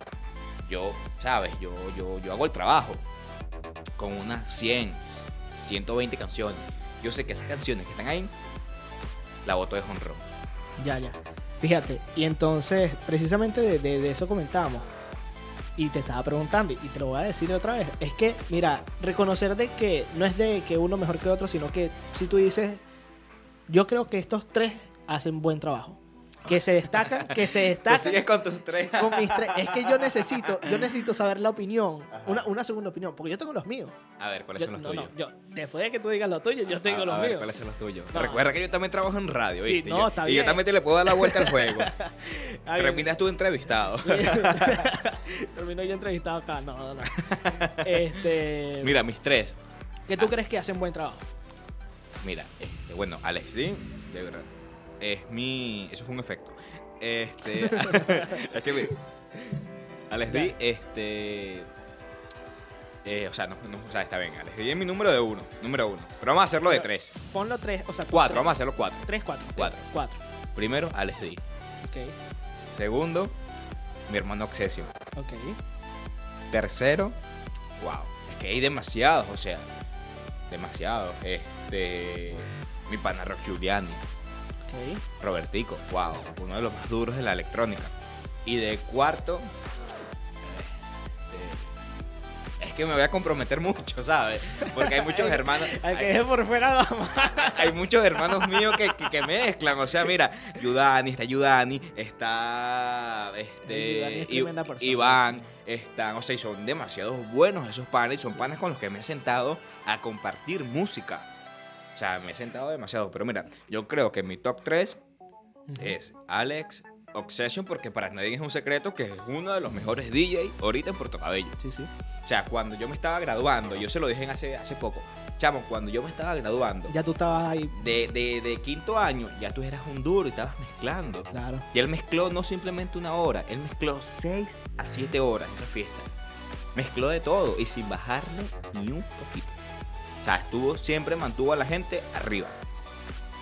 Yo, ¿sabes? Yo, yo, yo hago el trabajo. Con unas 100, 120 canciones. Yo sé que esas canciones que están ahí. La voto de honrón. Ya, ya. Fíjate, y entonces, precisamente de, de- de eso comentábamos. Y te estaba preguntando, y te lo voy a decir otra vez. Es que, mira, reconocer de que no es de que uno mejor que otro, sino que si tú dices, yo creo que estos tres hacen buen trabajo. Que se destacan, que se Tú destacan. sigues con tus tres. con mis tres. Es que yo necesito, yo necesito saber la opinión, una, una segunda opinión, porque yo tengo los míos. A ver, ¿cuáles Yo- son los no, tuyos? no, yo, después de que tú digas los tuyos, yo tengo a, los a ver, míos. ¿cuáles son los tuyos? No. Recuerda que yo también trabajo en radio, Sí, no, Yo- está y yo bien. también te le puedo dar la vuelta al juego. Bien. Terminas tú entrevistado. Termino yo entrevistado acá. No, no, no. Este. Mira, mis tres. ¿Qué tú ah. crees que hacen buen trabajo? Mira, este, bueno, Alex D, de verdad. Es mi. Eso fue un efecto. Este. es que, Alex D, este. eh, o sea, no, no, o sea, está bien. Alex D es mi número de uno. Número uno. Pero vamos a hacerlo de tres. Ponlo tres, o sea, Cuatro, vamos a hacerlo cuatro. Tres, cuatro. Cuatro. Cuatro. Primero, Alex D. Ok, Segundo, mi hermano Accesio. ok. Tercero, wow, es que hay demasiados, o sea, demasiados. Este, mi pana Rock Giuliani, Robertico, wow, uno de los más duros de la electrónica. Y de cuarto, este, es que me voy a comprometer mucho, ¿sabes? Porque hay muchos hermanos. Al que hay- deje por fuera hay muchos hermanos míos que, que- que mezclan. O sea, mira, Yudani, está Yudani, está este, Yudani es I- tremenda persona. Iván, están, o sea, y son demasiado buenos esos panes, son panes con los que me he sentado a compartir música. O sea, me he sentado demasiado. Pero mira, yo creo que mi top 3 es Alex Obsession, porque para nadie es un secreto que es uno de los mejores DJ ahorita en Puerto Cabello. Sí, sí. O sea, cuando yo me estaba graduando, yo se lo dije hace, hace poco. Chamo, cuando yo me estaba graduando, Ya tú estabas ahí. de, de- de quinto año, ya tú eras un duro y estabas mezclando. Claro. Y él mezcló no simplemente una hora, él mezcló 6 a 7 horas esa fiesta. Mezcló de todo y sin bajarle ni un poquito. O sea, estuvo, siempre mantuvo a la gente arriba.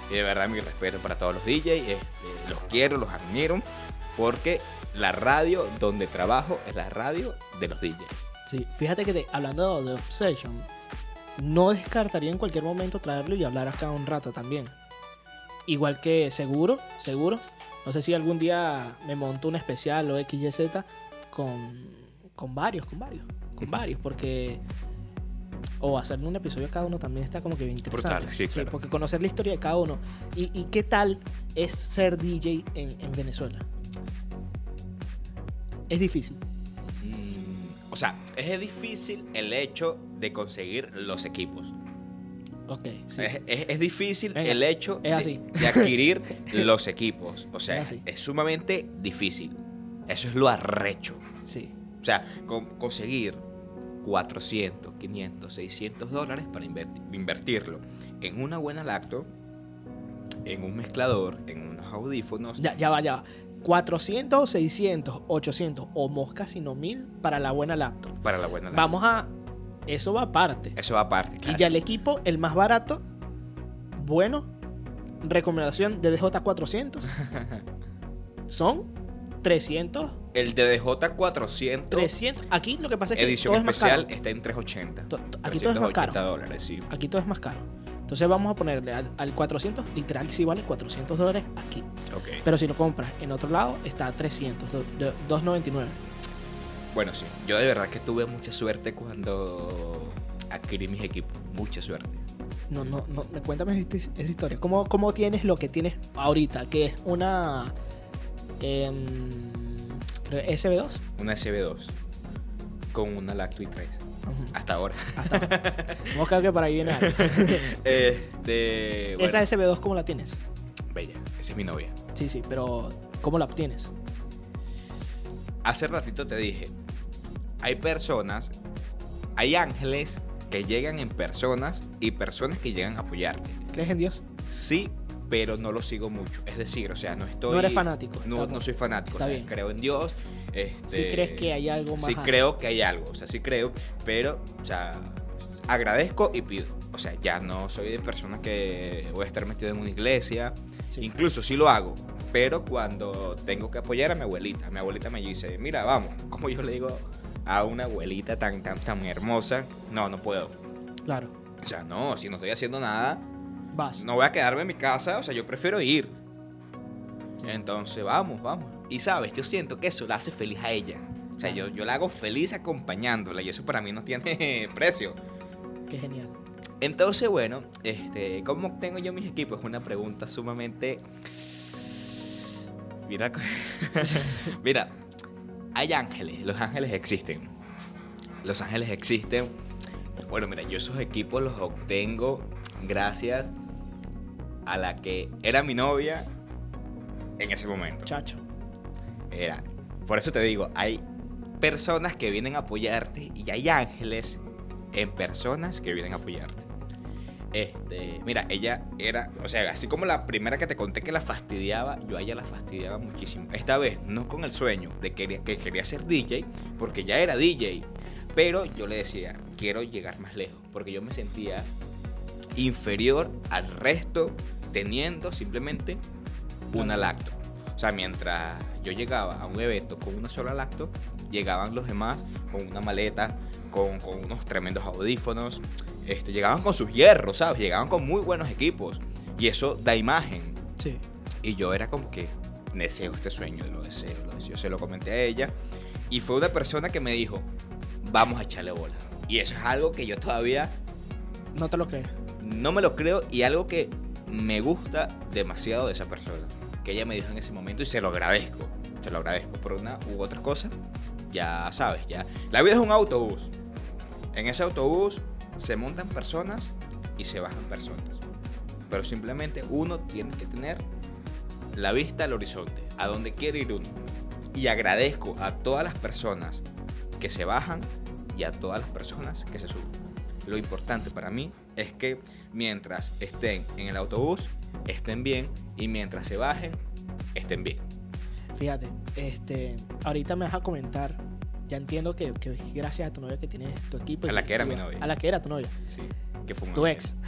Y de verdad mi respeto para todos los DJs, este, los quiero, los admiro, porque la radio donde trabajo es la radio de los DJs. Sí, fíjate que te- hablando de Obsession, no descartaría en cualquier momento traerlo y hablar acá un rato también. Igual que seguro, seguro. No sé si algún día me monto un especial o XYZ con, con varios, con varios, con varios, porque... O hacer un episodio cada uno también está como que bien interesante. Brutal, sí, claro. porque conocer la historia de cada uno. ¿Y, y qué tal es ser DJ en, en Venezuela? Es difícil. Mm, o sea, es difícil el hecho de conseguir los equipos. Ok, sí. Es, es- es difícil Venga, el hecho es de, así. de adquirir los equipos. O sea, Es sumamente difícil. Eso es lo arrecho. Sí. O sea, con- conseguir 400, 500, 600 dólares para inverti- invertirlo en una buena lacto, en un mezclador, en unos audífonos. Ya, ya va, ya va. 400, 600, 800 o más casi no 1000 para la buena laptop. Para la buena lacto. Vamos a. Eso va aparte. Eso va aparte, claro. Y ya el equipo, el más barato, bueno, recomendación de DJ400, son 300, El DDJ 400, 300. Aquí lo que pasa es que edición todo es más especial, caro. está en 380. To- to- Aquí todo es más 380 caro. dólares, sí. Aquí todo es más caro. Entonces vamos a ponerle al, al 400, literal, sí vale 400 dólares aquí. Pero si lo compras en otro lado, está a 300, do- de- 299. Bueno, sí. Yo de verdad que tuve mucha suerte cuando adquirí mis equipos. Mucha suerte. No, no, no, me- cuéntame esa historia. ¿Cómo, ¿Cómo tienes lo que tienes ahorita? Que es una em, creo, SB2. Una SB2 con una Lacto i3. Ujú, Hasta ahora. hasta ahora. Vamos a ver que por ahí viene algo. este. Bueno, Esa SB2, ¿cómo la tienes? Bella. Esa es mi novia. Sí, sí, pero ¿cómo la obtienes? Hace ratito te dije. Hay personas. Hay ángeles que llegan en personas y personas que llegan a apoyarte. ¿Crees en Dios? Sí, pero no lo sigo mucho. Es decir, o sea, no estoy. No eres fanático. No, no soy fanático. Está o sea, bien. creo en Dios. Si Este, crees que hay algo más. Sí allá. creo que hay algo, o sea, sí creo, pero, o sea, agradezco y pido. O sea, ya no soy de persona que voy a estar metido en una iglesia. Sí. Incluso sí lo hago, pero cuando tengo que apoyar a mi abuelita, mi abuelita me dice, mira, vamos, como yo le digo a una abuelita tan, tan, tan hermosa, no, no puedo. Claro. O sea, no, si no estoy haciendo nada, Vas. no voy a quedarme en mi casa, o sea, yo prefiero ir. Entonces, vamos, vamos. Y sabes, yo siento que eso la hace feliz a ella. O sea, yo, yo la hago feliz acompañándola y eso para mí no tiene precio. Qué genial. Entonces, bueno, este, ¿cómo obtengo yo mis equipos? Es una pregunta sumamente... Mira, mira, hay ángeles, los ángeles existen. Los ángeles existen. Bueno, mira, yo esos equipos los obtengo gracias a la que era mi novia en ese momento. Chacho. Era. Por eso te digo, hay personas que vienen a apoyarte y hay ángeles en personas que vienen a apoyarte. Este, mira, ella era, o sea, así como la primera que te conté que la fastidiaba, yo a ella la fastidiaba muchísimo. Esta vez no con el sueño de que, que quería ser DJ, porque ya era DJ, pero yo le decía, quiero llegar más lejos, porque yo me sentía inferior al resto teniendo simplemente una lacto. O sea, mientras yo llegaba a un evento con una sola lacto, llegaban los demás con una maleta, con, con unos tremendos audífonos, este, llegaban con sus hierros, ¿sabes? Llegaban con muy buenos equipos. Y eso da imagen. Sí. Y yo era como que deseo este sueño, lo deseo, lo deseo. Se lo comenté a ella. Y fue una persona que me dijo, vamos a echarle bola. Y eso es algo que yo todavía No te lo crees. no me lo creo y algo que me gusta demasiado de esa persona. Que ella me dijo en ese momento y se lo agradezco. Se lo agradezco por una u otra cosa. Ya sabes, ya. La vida es un autobús. En ese autobús se montan personas y se bajan personas. Pero simplemente uno tiene que tener la vista al horizonte, a donde quiere ir uno. Y agradezco a todas las personas que se bajan y a todas las personas que se suben. Lo importante para mí es que mientras estén en el autobús, estén bien y mientras se bajen, estén bien. Fíjate, este, ahorita me vas a comentar. Ya entiendo que, que gracias a tu novia que tienes tu equipo. A la que era mi novia. A la que era tu novia. Sí, que fue Tu ex.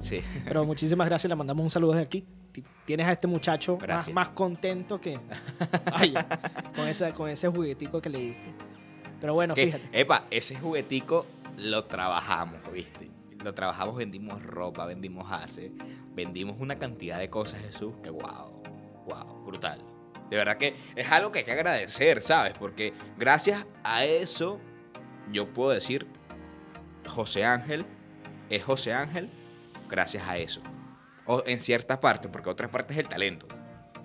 Sí. Pero muchísimas gracias, le mandamos un saludo desde aquí. Ti- Tienes a este muchacho más, más contento que. Ay, con, ese, con ese juguetico que le diste. Pero bueno, Que, fíjate. epa, ese juguetico lo trabajamos, ¿viste? Lo trabajamos, vendimos ropa, vendimos ace, vendimos una cantidad de cosas, Jesús, que wow, wow, brutal. De verdad que es algo que hay que agradecer, ¿sabes? Porque gracias a eso yo puedo decir, José Ángel es José Ángel gracias a eso. O en cierta parte, porque otra parte es el talento.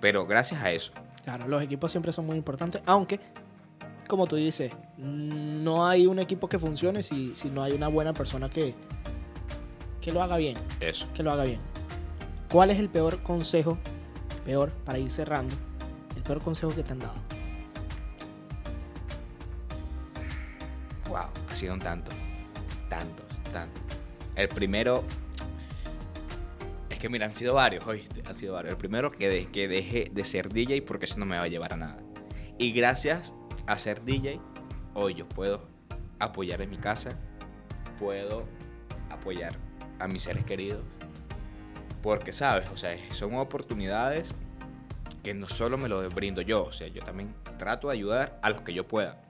Pero gracias a eso. Claro, los equipos siempre son muy importantes, aunque, como tú dices, no hay un equipo que funcione si, si no hay una buena persona que, que lo haga bien, Eso. que lo haga bien. ¿Cuál es el peor consejo, peor, para ir cerrando, el peor consejo que te han dado? Wow, ha sido un tanto. Tantos, tantos. El primero. Es que mira, han sido varios, oíste. Han sido varios. El primero que, de- que deje de ser DJ porque eso no me va a llevar a nada. Y gracias a ser DJ, hoy yo puedo apoyar en mi casa. Puedo apoyar a mis seres queridos. Porque, ¿sabes? O sea, son oportunidades que no solo me lo brindo yo. O sea, yo también trato de ayudar a los que yo pueda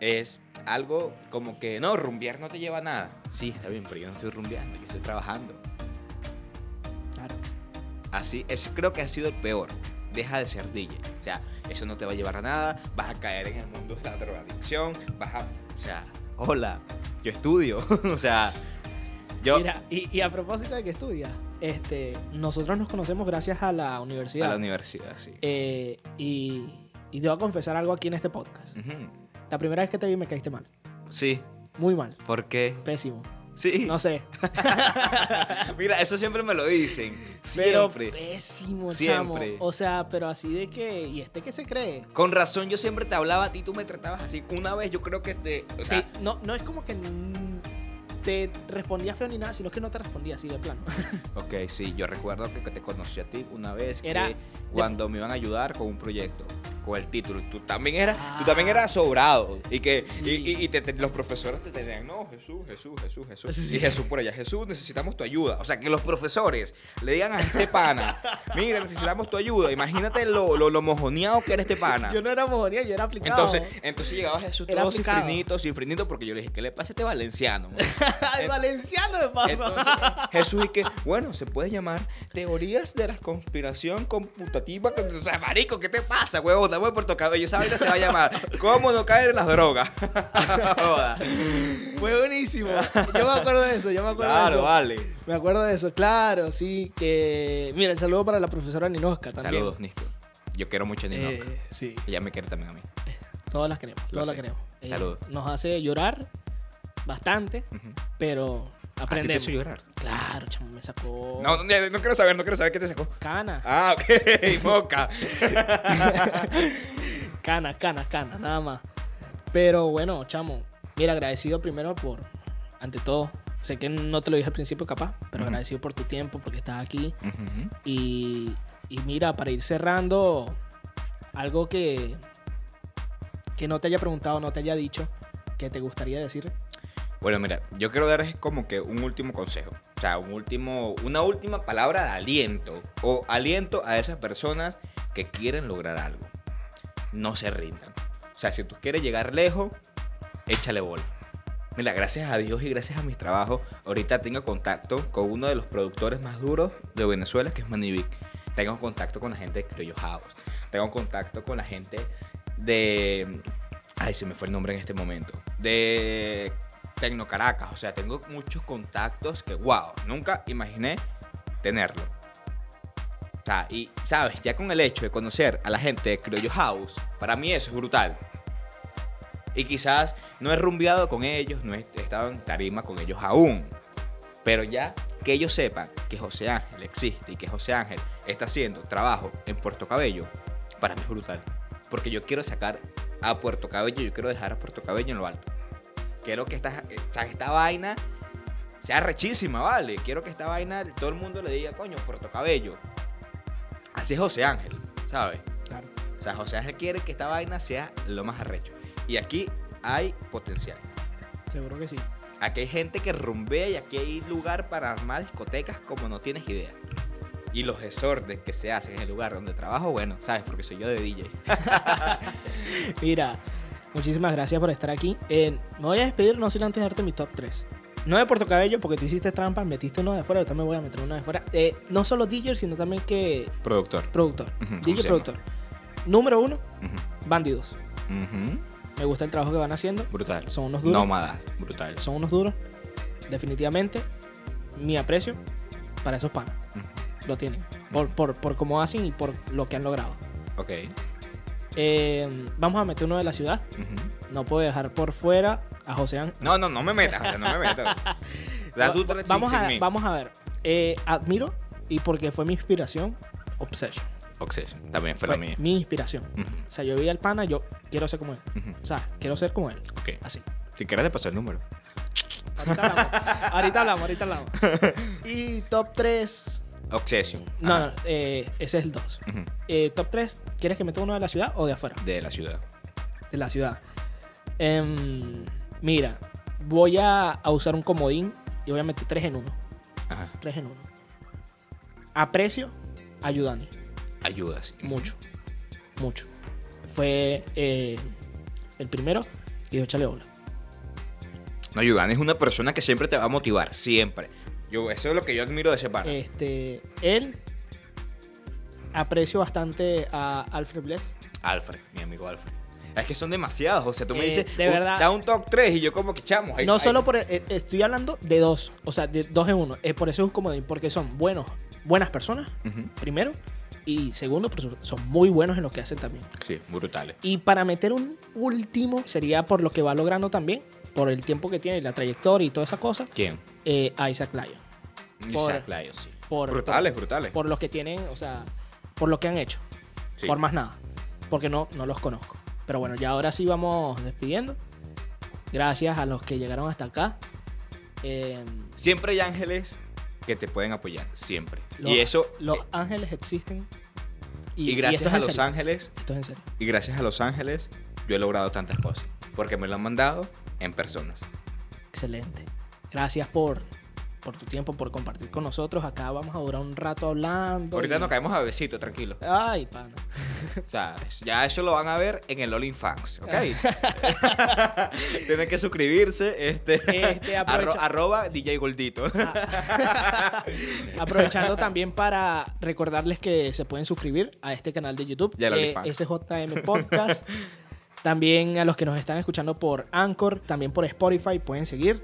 es algo como que no, rumbear no te lleva a nada. Sí, está bien, pero yo no estoy rumbeando, yo estoy trabajando. Claro. Así, ese creo que ha sido el peor. Deja de ser DJ. O sea, eso no te va a llevar a nada. Vas a caer en el mundo de la drogadicción. Vas a. O sea, hola, yo estudio. o sea, yo. Mira, y, y a propósito de que estudias, este, nosotros nos conocemos gracias a la a universidad. la universidad, sí. Eh, y, y te voy a confesar algo aquí en este podcast. La primera vez que te vi me caíste mal. Sí, Muy mal. ¿por qué? Pésimo. Sí. No sé. Mira, eso siempre me lo dicen. Pero Siempre. pésimo, Siempre. chamo. O sea, pero así de que. ¿Y este qué se cree? Con razón, yo siempre te hablaba a ti, tú me tratabas así. Una vez yo creo que te. O sea, Sí, no, no es como que te respondía feo ni nada, sino que no te respondía así de plano. Ok, sí, yo recuerdo que te conocí a ti una vez Era que cuando me iban a ayudar con un proyecto, con el título, tú también eras, tú Ah. también eras sobrado y que Sí. y, y- y te- te- los profesores te tenían, no, Jesús, Jesús, Jesús, Jesús. Sí. Y Jesús por allá, Jesús, necesitamos tu ayuda. O sea, que los profesores le digan a este pana, mira, necesitamos tu ayuda. Imagínate lo, lo, lo mojoneado que era este pana. Yo no era mojonía, yo era aplicado. Entonces, entonces llegaba Jesús Era todo aplicado. cifrinito, cifrinito, porque yo le dije, ¿qué le pasa a este valenciano? Al valenciano pasó. Entonces, Jesús y que, bueno, se puede llamar teorías de la conspiración computativa. O sea, marico, ¿qué te pasa, huevón? Estamos en Puerto Cabello. Esa vaina se va a llamar ¿Cómo no caer en las drogas? Fue buenísimo. Yo me acuerdo de eso, yo me acuerdo de claro, eso. vale. Me acuerdo de eso, claro, sí. Que. Mira, el saludo para la profesora Ninoska también. Saludos, Nisco. Yo quiero mucho a Nino. Eh, sí, Ella me quiere también a mí. todas las queremos, todas las queremos. Saludos. Nos hace llorar bastante, pero ¿A ti te hizo llorar? Claro, chamo, me sacó No, no, no quiero saber, no quiero saber qué te sacó. cana. Ah, ok, moca. Cana, cana, cana, nada más. Pero bueno, chamo, mira, agradecido primero por, ante todo, sé que no te lo dije al principio capaz, pero agradecido por tu tiempo, porque estás aquí. Y, y mira, para ir cerrando, algo que, que no te haya preguntado, no te haya dicho, que te gustaría decir. Bueno, mira, yo quiero darles como que un último consejo. O sea, un último, una última palabra de aliento. O aliento a esas personas que quieren lograr algo. No se rindan. O sea, si tú quieres llegar lejos, échale bola. Mira, gracias a Dios y gracias a mis trabajos, ahorita tengo contacto con uno de los productores más duros de Venezuela, que es Manivic. Tengo contacto con la gente de Criollo House. Tengo contacto con la gente de Ay, se me fue el nombre en este momento. De Tecno Caracas. O sea, tengo muchos contactos que, wow, nunca imaginé tenerlo. O y, ¿sabes? Ya con el hecho de conocer a la gente de Criollo House, para mí eso es brutal. Y quizás no he rumbeado con ellos, no he estado en tarima con ellos aún. Pero ya que ellos sepan que José Ángel existe y que José Ángel está haciendo trabajo en Puerto Cabello, para mí es brutal. Porque yo quiero sacar a Puerto Cabello, yo quiero dejar a Puerto Cabello en lo alto. Quiero que esta, esta, esta vaina sea rechísima, ¿vale? Quiero que esta vaina todo el mundo le diga, coño, Puerto Cabello. Así es José Ángel, ¿sabes? Claro. O sea, José Ángel quiere que esta vaina sea lo más arrecho. Y aquí hay potencial. Seguro que sí. Aquí hay gente que rumbea y aquí hay lugar para armar discotecas como no tienes idea. Y los desórdenes que se hacen en el lugar donde trabajo, bueno, sabes, porque soy yo de DJ. Mira, muchísimas gracias por estar aquí. Eh, me voy a despedir, no sin antes darte mi top 3. No de Puerto Cabello, porque tú hiciste trampas, metiste uno de afuera, yo también voy a meter uno de afuera. Eh, no solo DJ, sino también que Productor. productor. ¿cómo DJ productor. Número uno. Bandidos. Me gusta el trabajo que van haciendo. Brutal. Son unos duros. Nómadas. Brutal. Son unos duros. Definitivamente, mi aprecio para esos panos. Lo tienen. Por, por, por cómo hacen y por lo que han logrado. Ok. Eh, vamos a meter uno de la ciudad. No puedo dejar por fuera a José Ángel. No, no, no me metas, no me metas. O sea, tú Va- sin- vamos, a, vamos a ver. Eh, admiro y porque fue mi inspiración, Obsession. Obsession, también fue Fue la mía. mi inspiración. O sea, yo vi al pana, yo quiero ser como él. O sea, quiero ser como él. Ok. Así. Si quieres te paso el número. Ahorita hablamos. ahorita hablamos, ahorita hablamos. Y top 3. Obsession. No, Ajá. no, eh, ese es el 2. Ujú. Eh, top 3, ¿quieres que meta uno de la ciudad o de afuera? De la ciudad. De la ciudad. Em, mira, voy a, a usar un comodín y voy a meter 3 en 1. Ajá. 3 en 1. Aprecio a Yudani. Ayudas. Mucho. Mucho. Fue eh, el primero que dijo échale bola. No, Yudan es una persona que siempre te va a motivar, siempre. Yo, eso es lo que yo admiro de ese pana. Este, él aprecio bastante a Alfred Bless. Alfred, mi amigo Alfred. Es que son demasiados, o sea, tú me Eh, dices, de "Uh, verdad. da un top 3 y yo como que chamo. ahí- no ahí- solo por. eh, estoy hablando de dos. O sea, de dos en uno. Eh, por eso es un comodín. Porque son buenos, buenas personas, Ujú, primero. Y segundo, por su- son muy buenos en lo que hacen también. Sí, brutales. Y para meter un último, sería por lo que va logrando también. Por el tiempo que tiene, la trayectoria y toda esa cosa. ¿Quién? eh, a Isaac Lyon. Por- Isaac Lyon, sí. Por, Brutales, brutales. por, por lo que tienen, o sea, por lo que han hecho. Sí. Por más nada. Porque no, no los conozco. Pero bueno, ya ahora sí vamos despidiendo. Gracias a los que llegaron hasta acá. Eh, Siempre hay ángeles que te pueden apoyar, siempre. Los- y eso, los eh, ángeles existen. y, y gracias esto es a en los serio. ángeles, Esto es en serio. y gracias a los ángeles, yo he logrado tantas cosas. Porque me lo han mandado en personas. Excelente. Gracias por, por tu tiempo, por compartir con nosotros. Acá vamos a durar un rato hablando. Ahorita y- nos caemos a besito, tranquilo. Ay, pana. O sea, ya eso lo van a ver en el OnlyFans, ¿ok? Tienen que suscribirse, este, Este, aprovecha- arro- arroba DJ Goldito. Ah. Aprovechando también para recordarles que se pueden suscribir a este canal de YouTube, Y al eh. SJM Podcast. También a los que nos están escuchando por Anchor, también por Spotify, pueden seguir.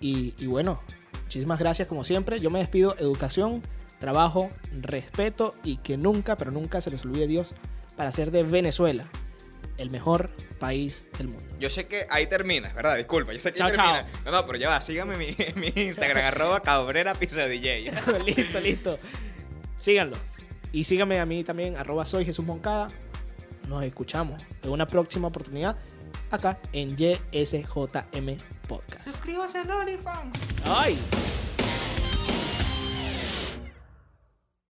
Y, y bueno, muchísimas gracias como siempre. Yo me despido, educación, trabajo, respeto y que nunca, pero nunca se les olvide Dios para hacer de Venezuela el mejor país del mundo. Yo sé que ahí termina, ¿verdad? Disculpa, yo sé que Chao, ahí termina. No, no, pero ya va, síganme mi, mi Instagram, arroba cabrera pizza DJ. listo, listo. Síganlo. Y síganme a mí también, arroba soy Jesús Moncada. Nos escuchamos en una próxima oportunidad acá en YSJM Podcast. Suscríbase al OnlyFans. ¡Ay!